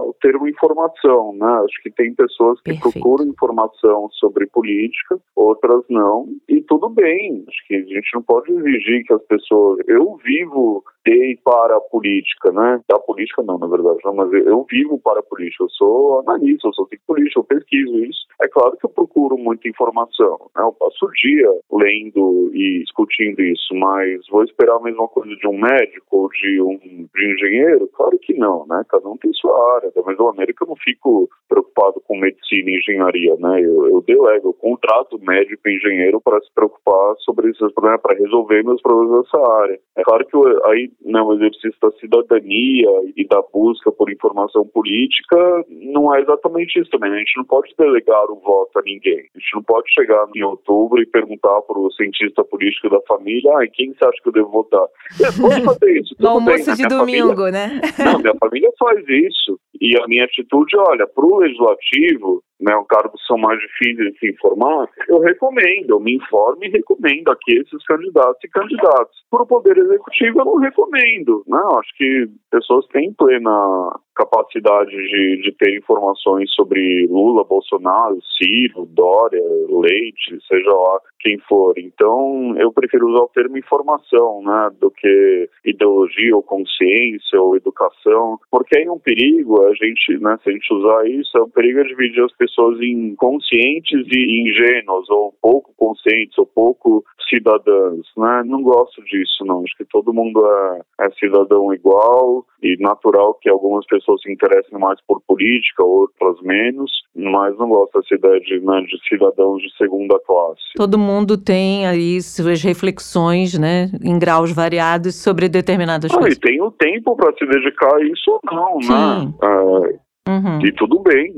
o termo informação, né? Acho que tem pessoas que Perfeito. procuram informação sobre política, outras não, e tudo bem. Acho que a gente não pode exigir que as pessoas. Eu vivo de para a política, né? Da política não, na verdade, não, mas eu vivo para a política. Eu sou analista, eu sou política, eu pesquiso isso. É claro que eu procuro muita informação, né? Eu passo o dia lendo e discutindo isso, mas vou esperar a mesma coisa de um médico ou de um de engenheiro? Claro que não, né? Cada um tem sua área. Da mesma maneira que eu não fico preocupado com medicina e engenharia, né? Eu, eu delego, eu contrato médico e engenheiro para se preocupar sobre esses problemas, para resolver meus problemas nessa área. É claro que eu, aí né, o exercício da cidadania e da busca por informação política não é exatamente isso também. A gente não pode delegar o voto a ninguém. A gente não pode chegar em outubro e perguntar para o cientista político da família, ah, quem você acha que eu devo votar? É, pode fazer isso. no almoço bem, de domingo, família... né? Não, minha família faz isso. E a minha atitude, olha, para o legislativo, né, um cargo são mais difíceis de se informar, eu recomendo, eu me informo e recomendo aqui esses candidatos e candidatos. Para o Poder Executivo, eu não recomendo. Né? Acho que pessoas têm plena capacidade de, de ter informações sobre Lula, Bolsonaro, Ciro, Dória, Leite, seja lá quem for. Então, eu prefiro usar o termo informação, né, do que ideologia ou consciência ou educação, porque aí é um perigo a gente, né, se a gente usar isso, é um perigo dividir as pessoas em conscientes e ingênuos, ou pouco conscientes, ou pouco cidadãs, né, não gosto disso, não, acho que todo mundo é, é cidadão igual e natural que algumas pessoas se interessem mais por política, outras menos, mas não gosto dessa ideia de, né, de cidadãos de segunda classe. Todo mundo tem aí suas reflexões, né, em graus variados sobre determinadas ah, coisas. E tem o tempo para se dedicar a isso ou não, né? Sim. né? Uh, Uhum. E tudo bem,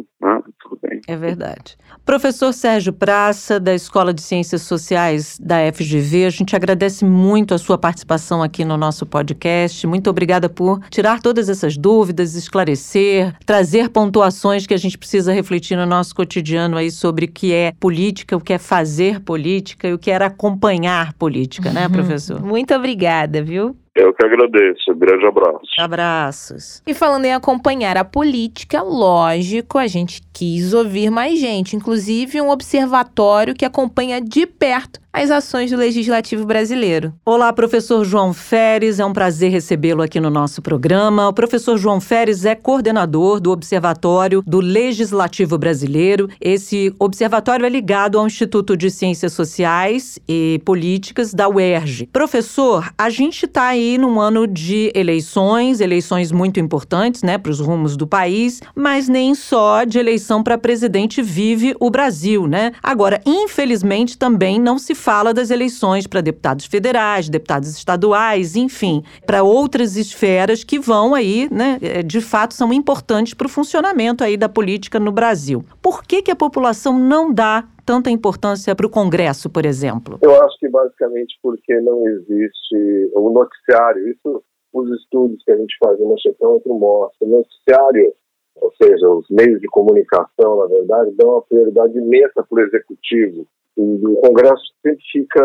bem. É verdade. Professor Sérgio Praça, da Escola de Ciências Sociais da FGV, a gente agradece muito a sua participação aqui no nosso podcast. Muito obrigada por tirar todas essas dúvidas, esclarecer, trazer pontuações que a gente precisa refletir no nosso cotidiano aí sobre o que é política, o que é fazer política e o que era acompanhar política, né, uhum. professor? Muito obrigada, viu? Eu que agradeço. Grande abraço. Abraços. E falando em acompanhar a política, lógico, a gente quis ouvir mais gente, inclusive um observatório que acompanha de perto as ações do Legislativo brasileiro. Olá, professor João Feres, é um prazer recebê-lo aqui no nosso programa. O professor João Feres é coordenador do Observatório do Legislativo Brasileiro. Esse observatório é ligado ao Instituto de Ciências Sociais e Políticas da UERJ. Professor, a gente está aí num ano de eleições, eleições muito importantes, né, para os rumos do país, mas nem só de eleição para presidente vive o Brasil, né? Agora, infelizmente, também não se fala das eleições para deputados federais, deputados estaduais, enfim, para outras esferas que vão aí, né, é, de fato são importantes para o funcionamento aí da política no Brasil. Por que, que a população não dá tanta importância para o Congresso, por exemplo? Eu acho que basicamente porque não existe o noticiário. Isso, os estudos que a gente faz no Chetômetro mostram. O noticiário, ou seja, os meios de comunicação, na verdade, dão uma prioridade imensa para o executivo o Congresso sempre fica,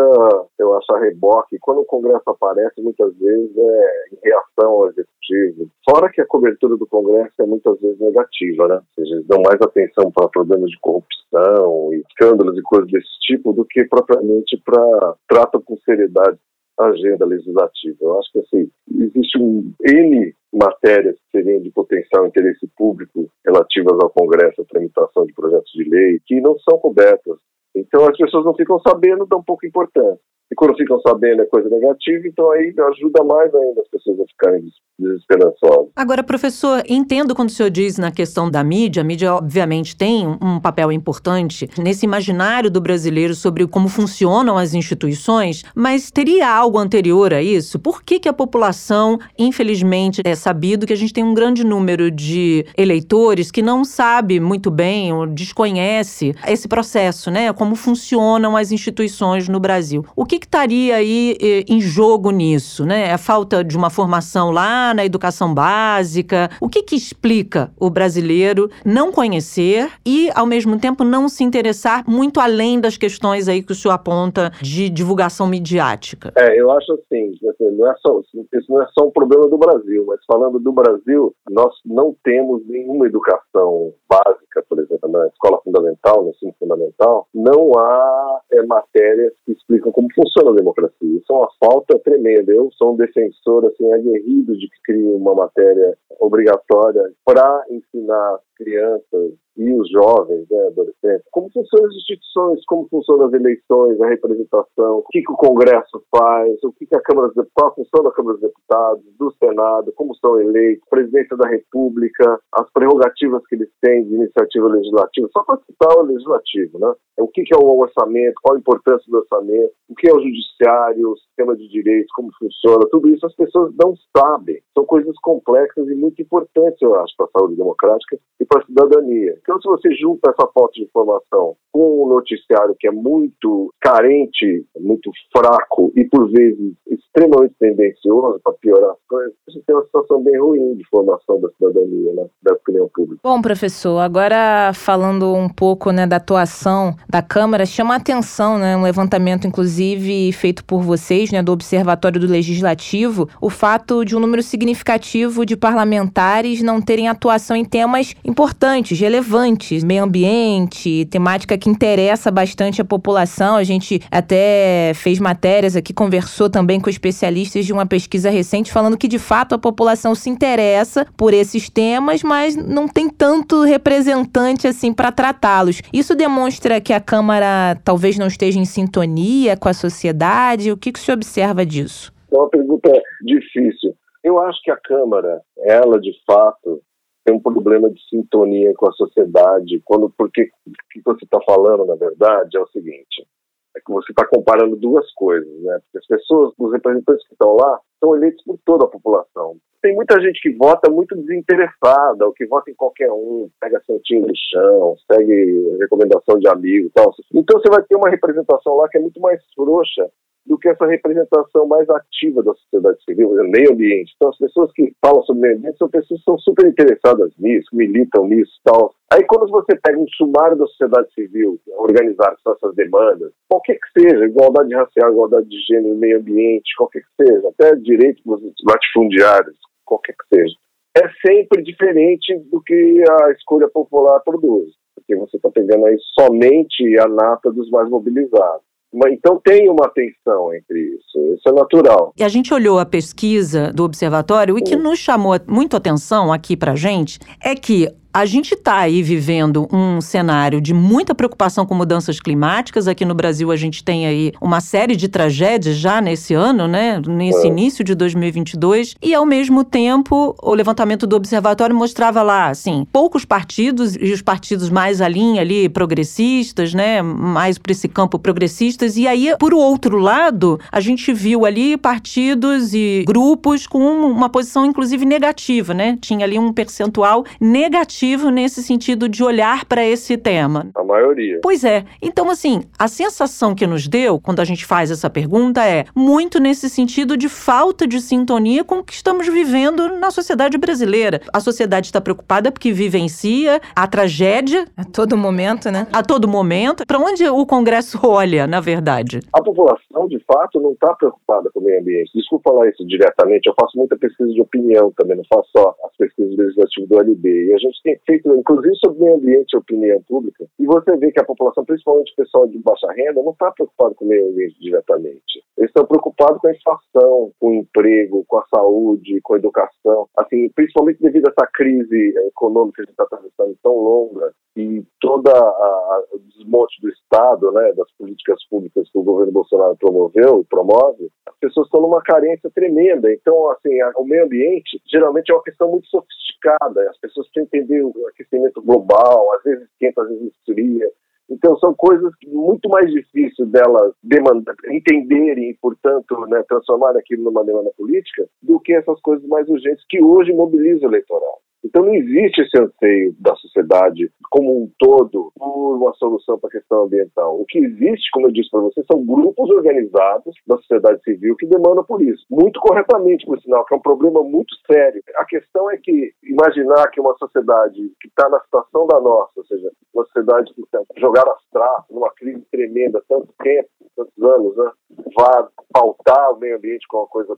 eu acho, a reboque. Quando o Congresso aparece, muitas vezes é em reação ao Executivo. Fora que a cobertura do Congresso é muitas vezes negativa, né? Ou seja, eles dão mais atenção para problemas de corrupção e escândalos e coisas desse tipo do que propriamente para tratam com seriedade a agenda legislativa. Eu acho que assim, existe um N matérias que seriam de potencial interesse público relativas ao Congresso, a tramitação de projetos de lei, que não são cobertas. Então as pessoas não ficam sabendo, dão pouco importância. E quando ficam sabendo é coisa negativa, então aí ajuda mais ainda as pessoas a ficarem desesperançosas. Agora, professor, entendo quando o senhor diz na questão da mídia, a mídia obviamente tem um papel importante nesse imaginário do brasileiro sobre como funcionam as instituições, mas teria algo anterior a isso? Por que, que a população, infelizmente, é sabido que a gente tem um grande número de eleitores que não sabe muito bem ou desconhece esse processo, né? Como funcionam as instituições no Brasil. O que que estaria aí em jogo nisso, né? A falta de uma formação lá na educação básica. O que que explica o brasileiro não conhecer e, ao mesmo tempo, não se interessar muito além das questões aí que o senhor aponta de divulgação midiática? É, eu acho assim, assim não é só, isso não é só um problema do Brasil, mas falando do Brasil, nós não temos nenhuma educação básica, por exemplo, na escola fundamental, no ensino fundamental, não há é, matérias que explicam como funciona funciona a democracia. Isso é uma falta tremenda. Eu sou um defensor assim, aguerrido de que crie uma matéria obrigatória para ensinar crianças e os jovens, né, adolescentes, como funcionam as instituições, como funcionam as eleições, a representação, o que, que o Congresso faz, o que, que a Câmara qual a função da Câmara dos Deputados, do Senado, como são eleitos, presidência da República, as prerrogativas que eles têm de iniciativa legislativa, só para citar o legislativo, né? O que, que é o orçamento, qual a importância do orçamento, o que é o judiciário, o sistema de direitos, como funciona, tudo isso as pessoas não sabem. São coisas complexas e muito importantes, eu acho, para a saúde democrática e para a cidadania. Então, se você junta essa falta de informação com um noticiário que é muito carente, muito fraco e, por vezes, extremamente tendencioso para piorar as coisas, você tem uma situação bem ruim de formação da cidadania, né, da opinião pública. Bom, professor, agora falando um pouco né, da atuação da Câmara, chama a atenção, né, um levantamento, inclusive, feito por vocês, né, do Observatório do Legislativo, o fato de um número significativo de parlamentares não terem atuação em temas importantes, relevantes, meio ambiente, temática que interessa bastante a população. A gente até fez matérias aqui, conversou também com especialistas de uma pesquisa recente falando que de fato a população se interessa por esses temas, mas não tem tanto representante assim para tratá-los. Isso demonstra que a Câmara talvez não esteja em sintonia com a sociedade. O que, que se observa disso? É uma pergunta difícil. Eu acho que a Câmara, ela de fato, tem um problema de sintonia com a sociedade. Quando, porque o que você está falando, na verdade, é o seguinte: é que você está comparando duas coisas, né? Porque as pessoas, os representantes que estão lá, são eleitos por toda a população. Tem muita gente que vota muito desinteressada, ou que vota em qualquer um, pega santinho no chão, segue recomendação de amigo e tal. Então você vai ter uma representação lá que é muito mais frouxa do que essa representação mais ativa da sociedade civil, meio ambiente. Então, as pessoas que falam sobre meio ambiente são pessoas que são super interessadas nisso, militam nisso tal. Aí, quando você pega um sumário da sociedade civil, organizar essas demandas, qualquer que seja, igualdade racial, igualdade de gênero, meio ambiente, qualquer que seja, até direitos latifundiários, qualquer que seja, é sempre diferente do que a escolha popular produz, porque você está pegando aí somente a nata dos mais mobilizados. Então tem uma tensão entre isso, isso é natural. E a gente olhou a pesquisa do observatório e o que nos chamou muito atenção aqui para gente é que a gente está aí vivendo um cenário de muita preocupação com mudanças climáticas. Aqui no Brasil, a gente tem aí uma série de tragédias já nesse ano, né? Nesse é. início de 2022. E, ao mesmo tempo, o levantamento do observatório mostrava lá, assim, poucos partidos e os partidos mais à linha ali, progressistas, né? Mais para esse campo progressistas. E aí, por outro lado, a gente viu ali partidos e grupos com uma posição, inclusive, negativa, né? Tinha ali um percentual negativo receptivo nesse sentido de olhar para esse tema? A maioria. Pois é. Então, assim, a sensação que nos deu quando a gente faz essa pergunta é muito nesse sentido de falta de sintonia com o que estamos vivendo na sociedade brasileira. A sociedade está preocupada porque vivencia a tragédia. A todo momento, né? A todo momento. Para onde o Congresso olha, na verdade? A população, de fato, não está preocupada com o meio ambiente. Desculpa falar isso diretamente, eu faço muita pesquisa de opinião também, não faço só as pesquisas legislativas do LB. E a gente tem feito, inclusive, sobre meio ambiente e opinião pública, e você vê que a população, principalmente o pessoal de baixa renda, não está preocupado com o meio ambiente diretamente. Eles estão preocupados com a inflação, com o emprego, com a saúde, com a educação. Assim, principalmente devido a essa crise econômica que a gente está atravessando tão longa e toda a, o desmonte do Estado, né, das políticas públicas que o governo Bolsonaro promoveu promove, as pessoas estão numa carência tremenda. Então, assim, a, o meio ambiente geralmente é uma questão muito sofisticada. As pessoas têm que entender o aquecimento global, às vezes esquenta, às vezes esfria. Então são coisas muito mais difíceis delas demandar, entenderem e, portanto, né, transformar aquilo numa demanda política do que essas coisas mais urgentes que hoje mobilizam o eleitorado. Então não existe esse anseio da sociedade como um todo por uma solução para a questão ambiental. O que existe, como eu disse para você, são grupos organizados da sociedade civil que demandam por isso. Muito corretamente, por sinal, que é um problema muito sério. A questão é que imaginar que uma sociedade que está na situação da nossa, ou seja, uma sociedade que está jogada às traças, numa crise tremenda tanto tempo, tantos anos, né, vá pautar o meio ambiente como uma coisa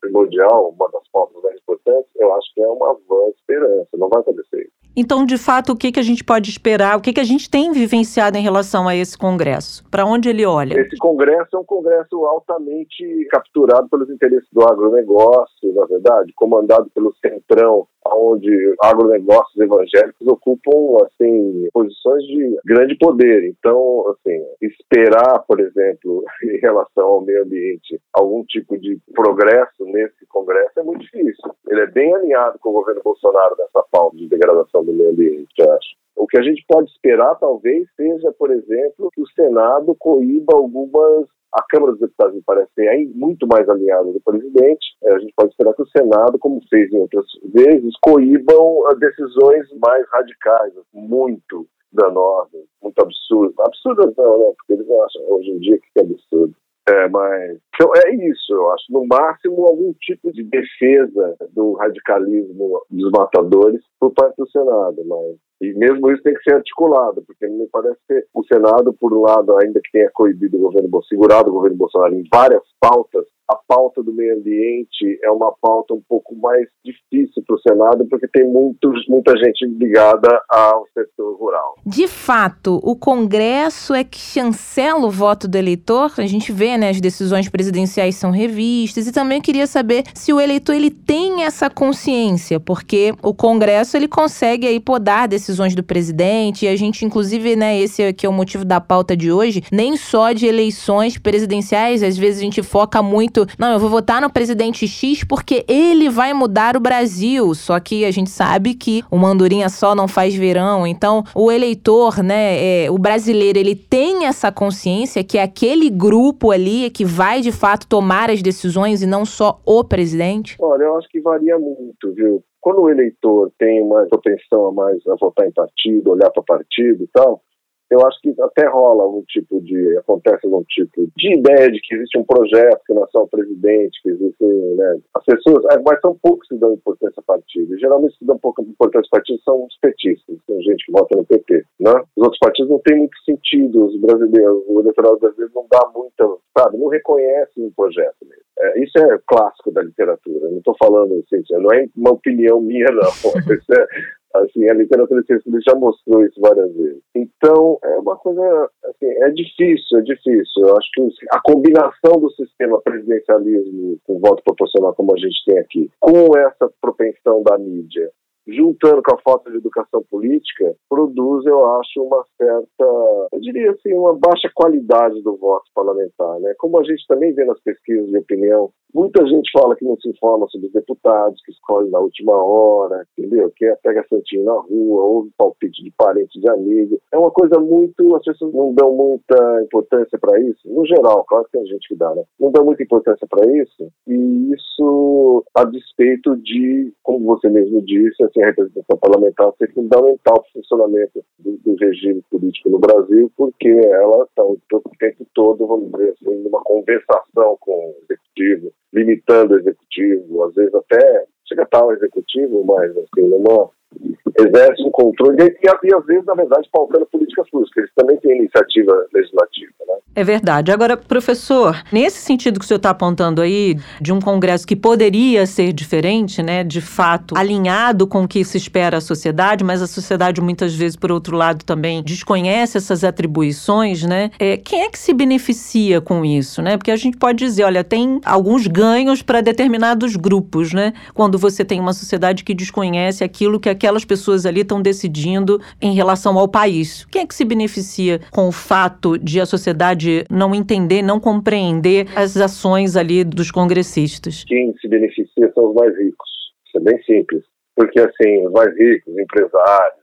primordial, uma das pautas mais importantes, eu acho que é uma vã esperança, não vai acontecer isso. Então, de fato, o que, que a gente pode esperar? O que, que a gente tem vivenciado em relação a esse Congresso? Para onde ele olha? Esse Congresso é um Congresso altamente capturado pelos interesses do agronegócio, na verdade, comandado pelo Centrão, onde agronegócios evangélicos ocupam assim posições de grande poder. Então, assim, esperar, por exemplo, em relação ao meio ambiente, algum tipo de progresso nesse Congresso é muito difícil. Ele é bem alinhado com o governo Bolsonaro nessa pauta de degradação do meio ambiente, eu acho. O que a gente pode esperar, talvez, seja, por exemplo, que o Senado coíba algumas a Câmara dos Deputados me parece ser muito mais alinhada do presidente. É, a gente pode esperar que o Senado, como fez em outras vezes, coíbam decisões mais radicais, muito danosas, muito absurdas. Absurdas não, né? Porque eles acham hoje em dia que é absurdo. É, mas então é isso, eu acho. No máximo, algum tipo de defesa do radicalismo dos matadores por parte do Senado, mas e mesmo isso tem que ser articulado, porque me parece que o Senado, por um lado, ainda que tenha coibido o governo, segurado o governo Bolsonaro em várias pautas, a pauta do meio ambiente é uma pauta um pouco mais difícil para o Senado, porque tem muitos, muita gente ligada ao setor rural. De fato, o Congresso é que chancela o voto do eleitor. A gente vê, né, as decisões presidenciais são revistas e também queria saber se o eleitor ele tem essa consciência, porque o Congresso ele consegue aí podar decisões do presidente e a gente inclusive, né, esse aqui é o motivo da pauta de hoje, nem só de eleições presidenciais, às vezes a gente foca muito muito, não, eu vou votar no presidente X porque ele vai mudar o Brasil. Só que a gente sabe que o mandurinha só não faz verão. Então, o eleitor, né, é, o brasileiro, ele tem essa consciência que é aquele grupo ali que vai de fato tomar as decisões e não só o presidente? Olha, eu acho que varia muito, viu? Quando o eleitor tem uma propensão a mais a votar em partido, olhar para partido e tal, eu acho que até rola algum tipo de, acontece algum tipo de ideia de que existe um projeto que não é só o presidente, que existe, né, as pessoas, é, mas são poucos que dão importância a partido, geralmente que dão pouca importância a partido são os petistas, tem gente que vota no PT, né? Os outros partidos não têm muito sentido, os brasileiros, o eleitorado brasileiro não dá muita, sabe, não reconhece um projeto mesmo. É, isso é clássico da literatura, não estou falando assim, não é uma opinião minha não, isso é Assim, a literatura científica já mostrou isso várias vezes. Então, é uma coisa, assim, é difícil, é difícil. Eu acho que a combinação do sistema presidencialismo com voto proporcional como a gente tem aqui, com essa propensão da mídia juntando com a falta de educação política, produz, eu acho, uma certa, eu diria assim, uma baixa qualidade do voto parlamentar. Né? Como a gente também vê nas pesquisas de opinião, muita gente fala que não se informa sobre os deputados, que escolhem na última hora, entendeu? Que é pega santinho na rua, ouve palpite de parente, de amigo. É uma coisa muito, as pessoas não dão muita importância para isso. No geral, claro que tem gente que dá, né? Não dão muita importância para isso, e isso a despeito de, como você mesmo disse, assim, a representação parlamentar ser fundamental para o funcionamento do, do, regime político no Brasil, porque ela está o tempo todo, vamos dizer assim, numa conversação com o executivo, limitando o executivo, às vezes até chega a o executivo, mas assim, numa exerce um controle e, e, às vezes, na verdade, pautando políticas públicas. Eles também têm iniciativa legislativa. Né? É verdade. Agora, professor, nesse sentido que o senhor está apontando aí, de um Congresso que poderia ser diferente, né, de fato, alinhado com o que se espera a sociedade, mas a sociedade muitas vezes, por outro lado, também desconhece essas atribuições, né? É, quem é que se beneficia com isso, né? Porque a gente pode dizer, olha, tem alguns ganhos para determinados grupos, né? Quando você tem uma sociedade que desconhece aquilo que aquelas pessoas ali estão decidindo em relação ao país. Quem é que se beneficia com o fato de a sociedade não entender, não compreender as ações ali dos congressistas? Quem se beneficia são os mais ricos. Isso é bem simples. Porque, assim, os mais ricos, empresários,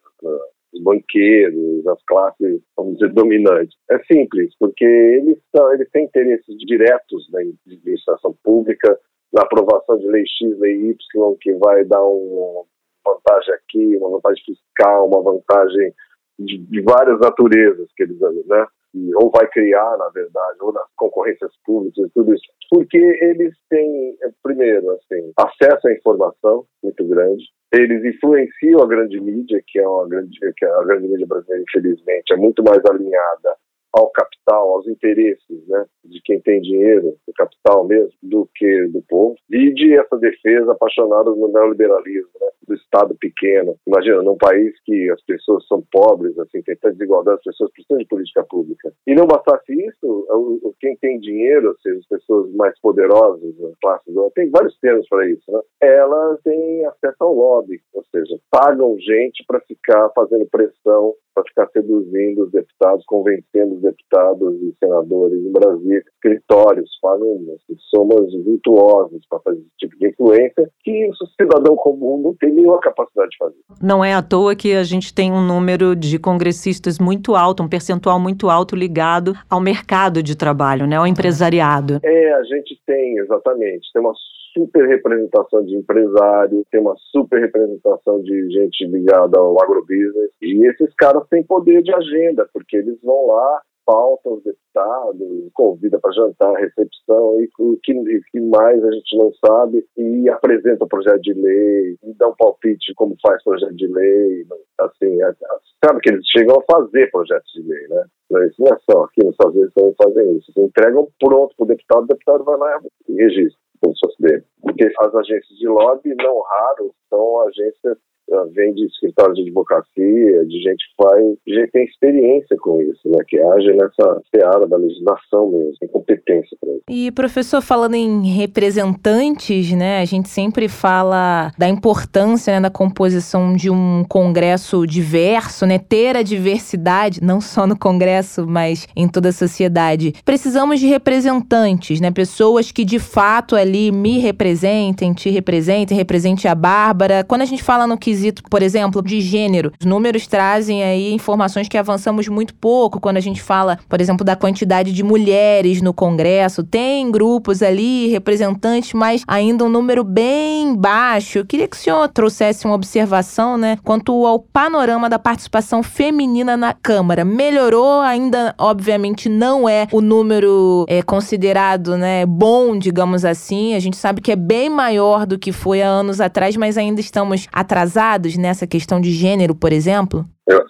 os banqueiros, as classes, vamos dizer, dominantes. É simples, porque eles, são, eles têm interesses diretos na administração pública, na aprovação de lei X, lei Y, que vai dar um, vantagem aqui, uma vantagem fiscal, uma vantagem de, de várias naturezas que eles, né? E, ou vai criar, na verdade, ou nas concorrências públicas, tudo isso, porque eles têm, é, primeiro, assim, acesso à informação muito grande, eles influenciam a grande mídia, que é uma grande, que a grande mídia brasileira, infelizmente, é muito mais alinhada ao capital, aos interesses né, de quem tem dinheiro, do capital mesmo, do que do povo. E de essa defesa apaixonada no neoliberalismo, né, do Estado pequeno. Imagina, num país que as pessoas são pobres, assim, tem tanta desigualdade, as pessoas precisam de política pública. E não bastasse isso, quem tem dinheiro, ou seja, as pessoas mais poderosas, as classes, tem vários termos para isso, né, elas têm acesso ao lobby, ou seja, pagam gente para ficar fazendo pressão para ficar seduzindo os deputados, convencendo deputados e senadores em Brasília, escritórios, fazem assim, somas virtuosas para fazer esse tipo de influência que o cidadão comum não tem nenhuma capacidade de fazer. Não é à toa que a gente tem um número de congressistas muito alto, um percentual muito alto ligado ao mercado de trabalho, né, ao empresariado. É, a gente tem, exatamente, tem uma super representação de empresário, tem uma super representação de gente ligada ao agrobusiness. E esses caras têm poder de agenda, porque eles vão lá, pautam os deputados, convida para jantar, recepção e o que, que, mais a gente não sabe e apresenta o projeto de lei e dá um palpite como faz projeto de lei, assim, é, sabe que eles chegam a fazer projetos de lei, né? Isso não é só aqui nos Estados Unidos fazem isso, eles entregam pronto para o deputado, o deputado vai lá e registra como se fosse dele. Porque as agências de lobby, não raro, são agências vem de escritório de advocacia, de gente que faz, gente tem experiência com isso, né? Que age nessa seara da legislação mesmo, tem competência para isso. E, professor, falando em representantes, né? A gente sempre fala da importância né, da composição de um congresso diverso, né? Ter a diversidade, não só no congresso, mas em toda a sociedade. Precisamos de representantes, né? Pessoas que de fato ali me representem, te representem, represente a Bárbara. Quando a gente fala no quesito quesito, por exemplo, de gênero. Os números trazem aí informações que avançamos muito pouco quando a gente fala, por exemplo, da quantidade de mulheres no Congresso. Tem grupos ali, representantes, mas ainda um número bem baixo. Eu queria que o senhor trouxesse uma observação, né, quanto ao panorama da participação feminina na Câmara. Melhorou, ainda, obviamente, não é o número é, considerado, né, bom, digamos assim. A gente sabe que é bem maior do que foi há anos atrás, mas ainda estamos atrasados nessa questão de gênero, por exemplo?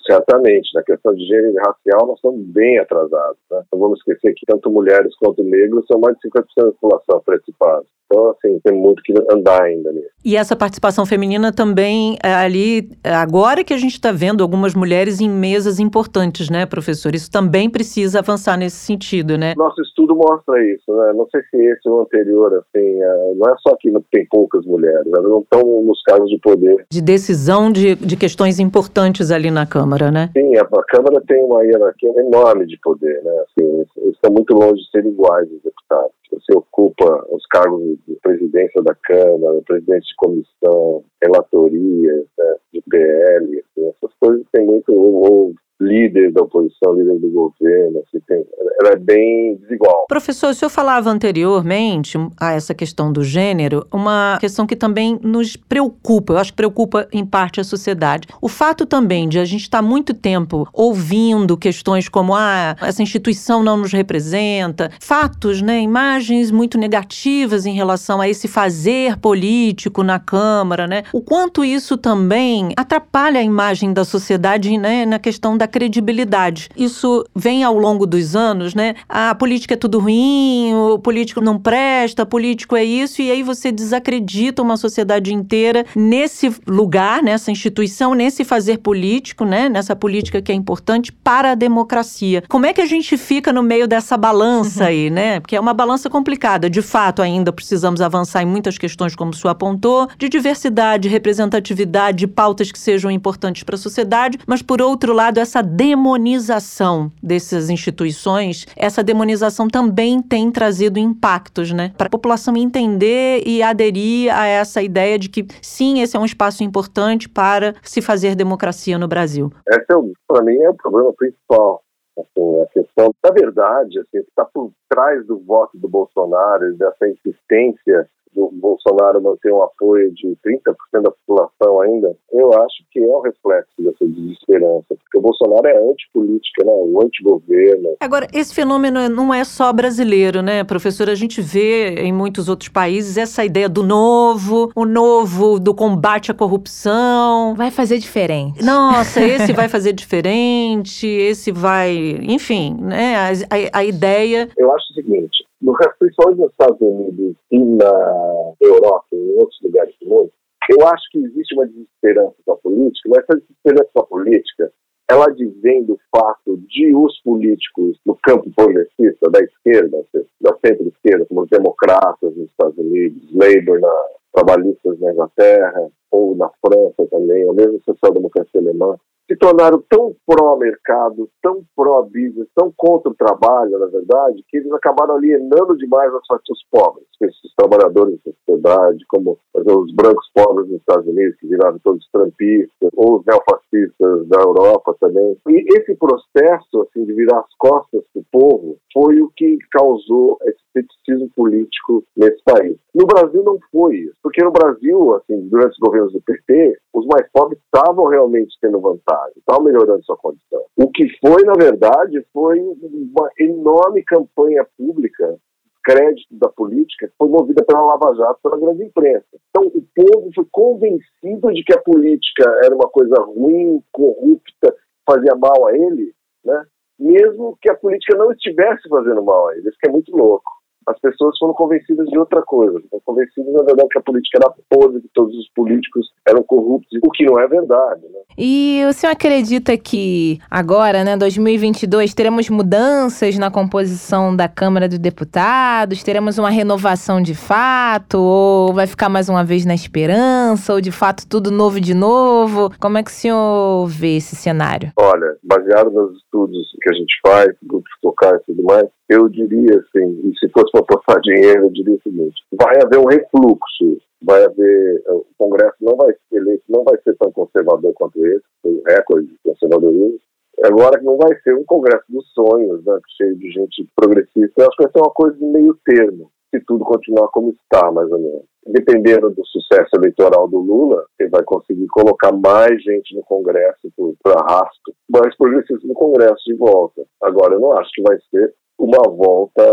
Certamente, na questão de gênero e racial, nós estamos bem atrasados. Né? Não vamos esquecer que tanto mulheres quanto negros são mais de 50% da população participados. Então, assim, tem muito que andar ainda nisso. E essa participação feminina também é, ali, agora que a gente está vendo algumas mulheres em mesas importantes, né, professor? Isso também precisa avançar nesse sentido, né? Nosso estudo mostra isso, né? Não sei se esse ou o anterior, assim, é, não é só que tem poucas mulheres, elas não estão nos cargos de poder. De decisão de, de questões importantes ali na Câmara, né? Sim, a, a Câmara tem uma hierarquia enorme de poder, né? Assim, estão muito longe de ser iguais os deputados. Você ocupa os cargos de presidência da Câmara, presidente de comissão, relatoria, né, de PL, assim, essas coisas tem muito, ou, ou líder da oposição, líder do governo, assim, tem, ela é bem desigual. Professor, o senhor falava anteriormente a essa questão do gênero, uma questão que também nos preocupa, eu acho que preocupa em parte a sociedade. O fato também de a gente estar muito tempo ouvindo questões como ah, essa instituição não nos representa, fatos, né, imagens muito negativas em relação a esse fazer político na Câmara, né? O quanto isso também atrapalha a imagem da sociedade, né, na questão da credibilidade. Isso vem ao longo dos anos, né? A política é tudo ruim, o político não presta, político é isso, e aí você desacredita uma sociedade inteira nesse lugar, nessa instituição, nesse fazer político, né? Nessa política que é importante para a democracia. Como é que a gente fica no meio dessa balança aí, né? Porque é uma balança complicada. De fato, ainda precisamos avançar em muitas questões, como o senhor apontou, de diversidade, representatividade, de pautas que sejam importantes para a sociedade, mas por outro lado, essa demonização dessas instituições, essa demonização também tem trazido impactos, né? Para a população entender e aderir a essa ideia de que sim, esse é um espaço importante para se fazer democracia no Brasil. Esse, é, para mim, é o problema principal. Assim, a questão, na verdade, assim, que está por trás do voto do Bolsonaro, dessa insistência do Bolsonaro manter um apoio de 30% da população ainda, eu acho que é um reflexo dessa desesperança, porque o Bolsonaro é antipolítica, né? o antigoverno. Agora, esse fenômeno não é só brasileiro, né, professor? A gente vê em muitos outros países essa ideia do novo, o novo do combate à corrupção. Vai fazer diferente. Nossa, esse vai fazer diferente, esse vai. Enfim, né? A, a, a ideia. Eu acho o seguinte: no, principalmente nos Estados Unidos e na Europa e em outros lugares do mundo, eu acho que existe uma desesperança com a política, mas essa desesperança com a política, ela advém do fato de os políticos no campo progressista, da esquerda, da centro-esquerda, como os democratas nos Estados Unidos, Labour na trabalhistas na Inglaterra, ou na França também, ou mesmo social-democracia alemã, se tornaram tão pró-mercado, tão pró-business, tão contra o trabalho, na verdade, que eles acabaram alienando demais as fatias pobres, esses trabalhadores da sociedade, como os brancos pobres nos Estados Unidos, que viraram todos trampistas, ou os neofascistas da Europa também. E esse processo assim, de virar as costas para o povo foi o que causou esse ceticismo político nesse país. No Brasil não foi isso, porque no Brasil, assim, durante os governos do PT, os mais pobres estavam realmente tendo vantagem, estavam melhorando sua condição. O que foi, na verdade, foi uma enorme campanha pública crédito da política foi movida pela Lava Jato, pela grande imprensa. Então, o povo foi convencido de que a política era uma coisa ruim, corrupta, fazia mal a ele, né? mesmo que a política não estivesse fazendo mal a ele. Isso que é muito louco as pessoas foram convencidas de outra coisa. Foram convencidas, na verdade, que a política era podre, que todos os políticos eram corruptos, o que não é verdade. Né? E o senhor acredita que agora, né, 2022, teremos mudanças na composição da Câmara dos Deputados? Teremos uma renovação de fato? Ou vai ficar mais uma vez na esperança? Ou de fato tudo novo de novo? Como é que o senhor vê esse cenário? Olha, baseado nos estudos que a gente faz, grupos locais e tudo mais, eu diria assim, e se fosse para apostar dinheiro, eu diria o seguinte: vai haver um refluxo, vai haver. O Congresso não vai ser eleito, não vai ser tão conservador quanto esse, foi recorde de conservadorismo. Agora que não vai ser um Congresso dos sonhos, né, cheio de gente progressista, eu acho que vai ser uma coisa meio termo, se tudo continuar como está, mais ou menos. Dependendo do sucesso eleitoral do Lula, ele vai conseguir colocar mais gente no Congresso por arrasto, mais progressistas no Congresso de volta. Agora, eu não acho que vai ser uma volta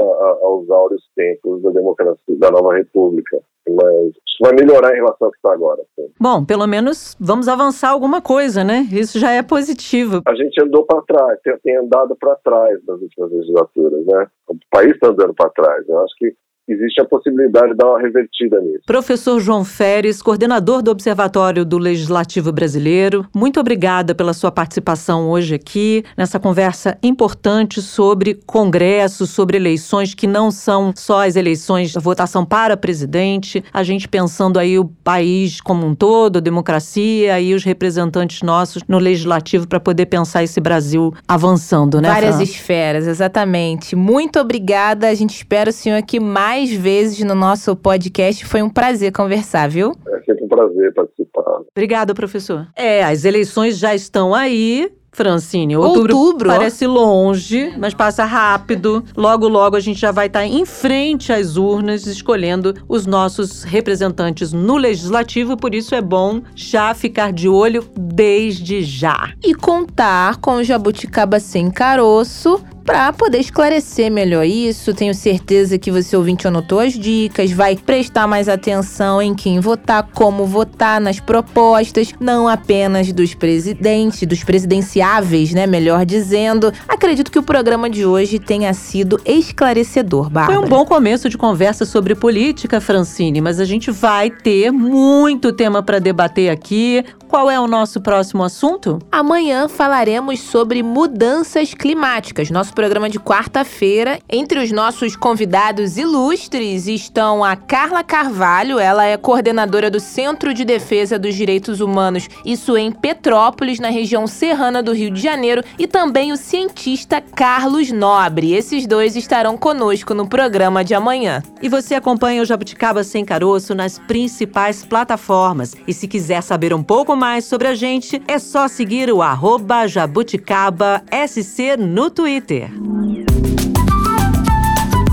aos áureos tempos da democracia, da nova república. Mas isso vai melhorar em relação ao que está agora. Bom, pelo menos vamos avançar alguma coisa, né? Isso já é positivo. A gente andou para trás, tem, tem andado para trás nas últimas legislaturas, né? O país está andando para trás. Eu acho que existe a possibilidade de dar uma revertida nisso. Professor João Feres, coordenador do Observatório do Legislativo Brasileiro, muito obrigada pela sua participação hoje aqui, nessa conversa importante sobre Congresso, sobre eleições que não são só as eleições da votação para presidente, a gente pensando aí o país como um todo, a democracia e os representantes nossos no Legislativo para poder pensar esse Brasil avançando, né? Várias Fran? esferas, exatamente. Muito obrigada, a gente espera o senhor aqui mais mais vezes no nosso podcast. Foi um prazer conversar, viu? É sempre um prazer participar. Obrigada, professor. É, as eleições já estão aí Francine. Outubro, Outubro. parece longe, mas passa rápido. Logo, logo a gente já vai estar em frente às urnas escolhendo os nossos representantes no legislativo, por isso é bom já ficar de olho desde já. E contar com o Jabuticaba Sem Caroço para poder esclarecer melhor isso. Tenho certeza que você ouvinte anotou as dicas, vai prestar mais atenção em quem votar, como votar nas propostas, não apenas dos presidentes, dos presidenciáveis, né, melhor dizendo. Acredito que o programa de hoje tenha sido esclarecedor, Bárbara. Foi um bom começo de conversa sobre política, Francine, mas a gente vai ter muito tema para debater aqui. Qual é o nosso próximo assunto? Amanhã falaremos sobre mudanças climáticas. Nosso programa de quarta-feira. Entre os nossos convidados ilustres estão a Carla Carvalho, ela é coordenadora do Centro de Defesa dos Direitos Humanos, isso em Petrópolis, na região serrana do Rio de Janeiro, e também o cientista Carlos Nobre. Esses dois estarão conosco no programa de amanhã. E você acompanha o Jabuticaba Sem Caroço nas principais plataformas. E se quiser saber um pouco mais sobre a gente, é só seguir o arroba Jabuticaba SC no Twitter.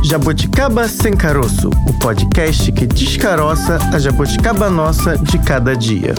Jabuticaba Sem Caroço, o podcast que descaroça a jabuticaba nossa de cada dia.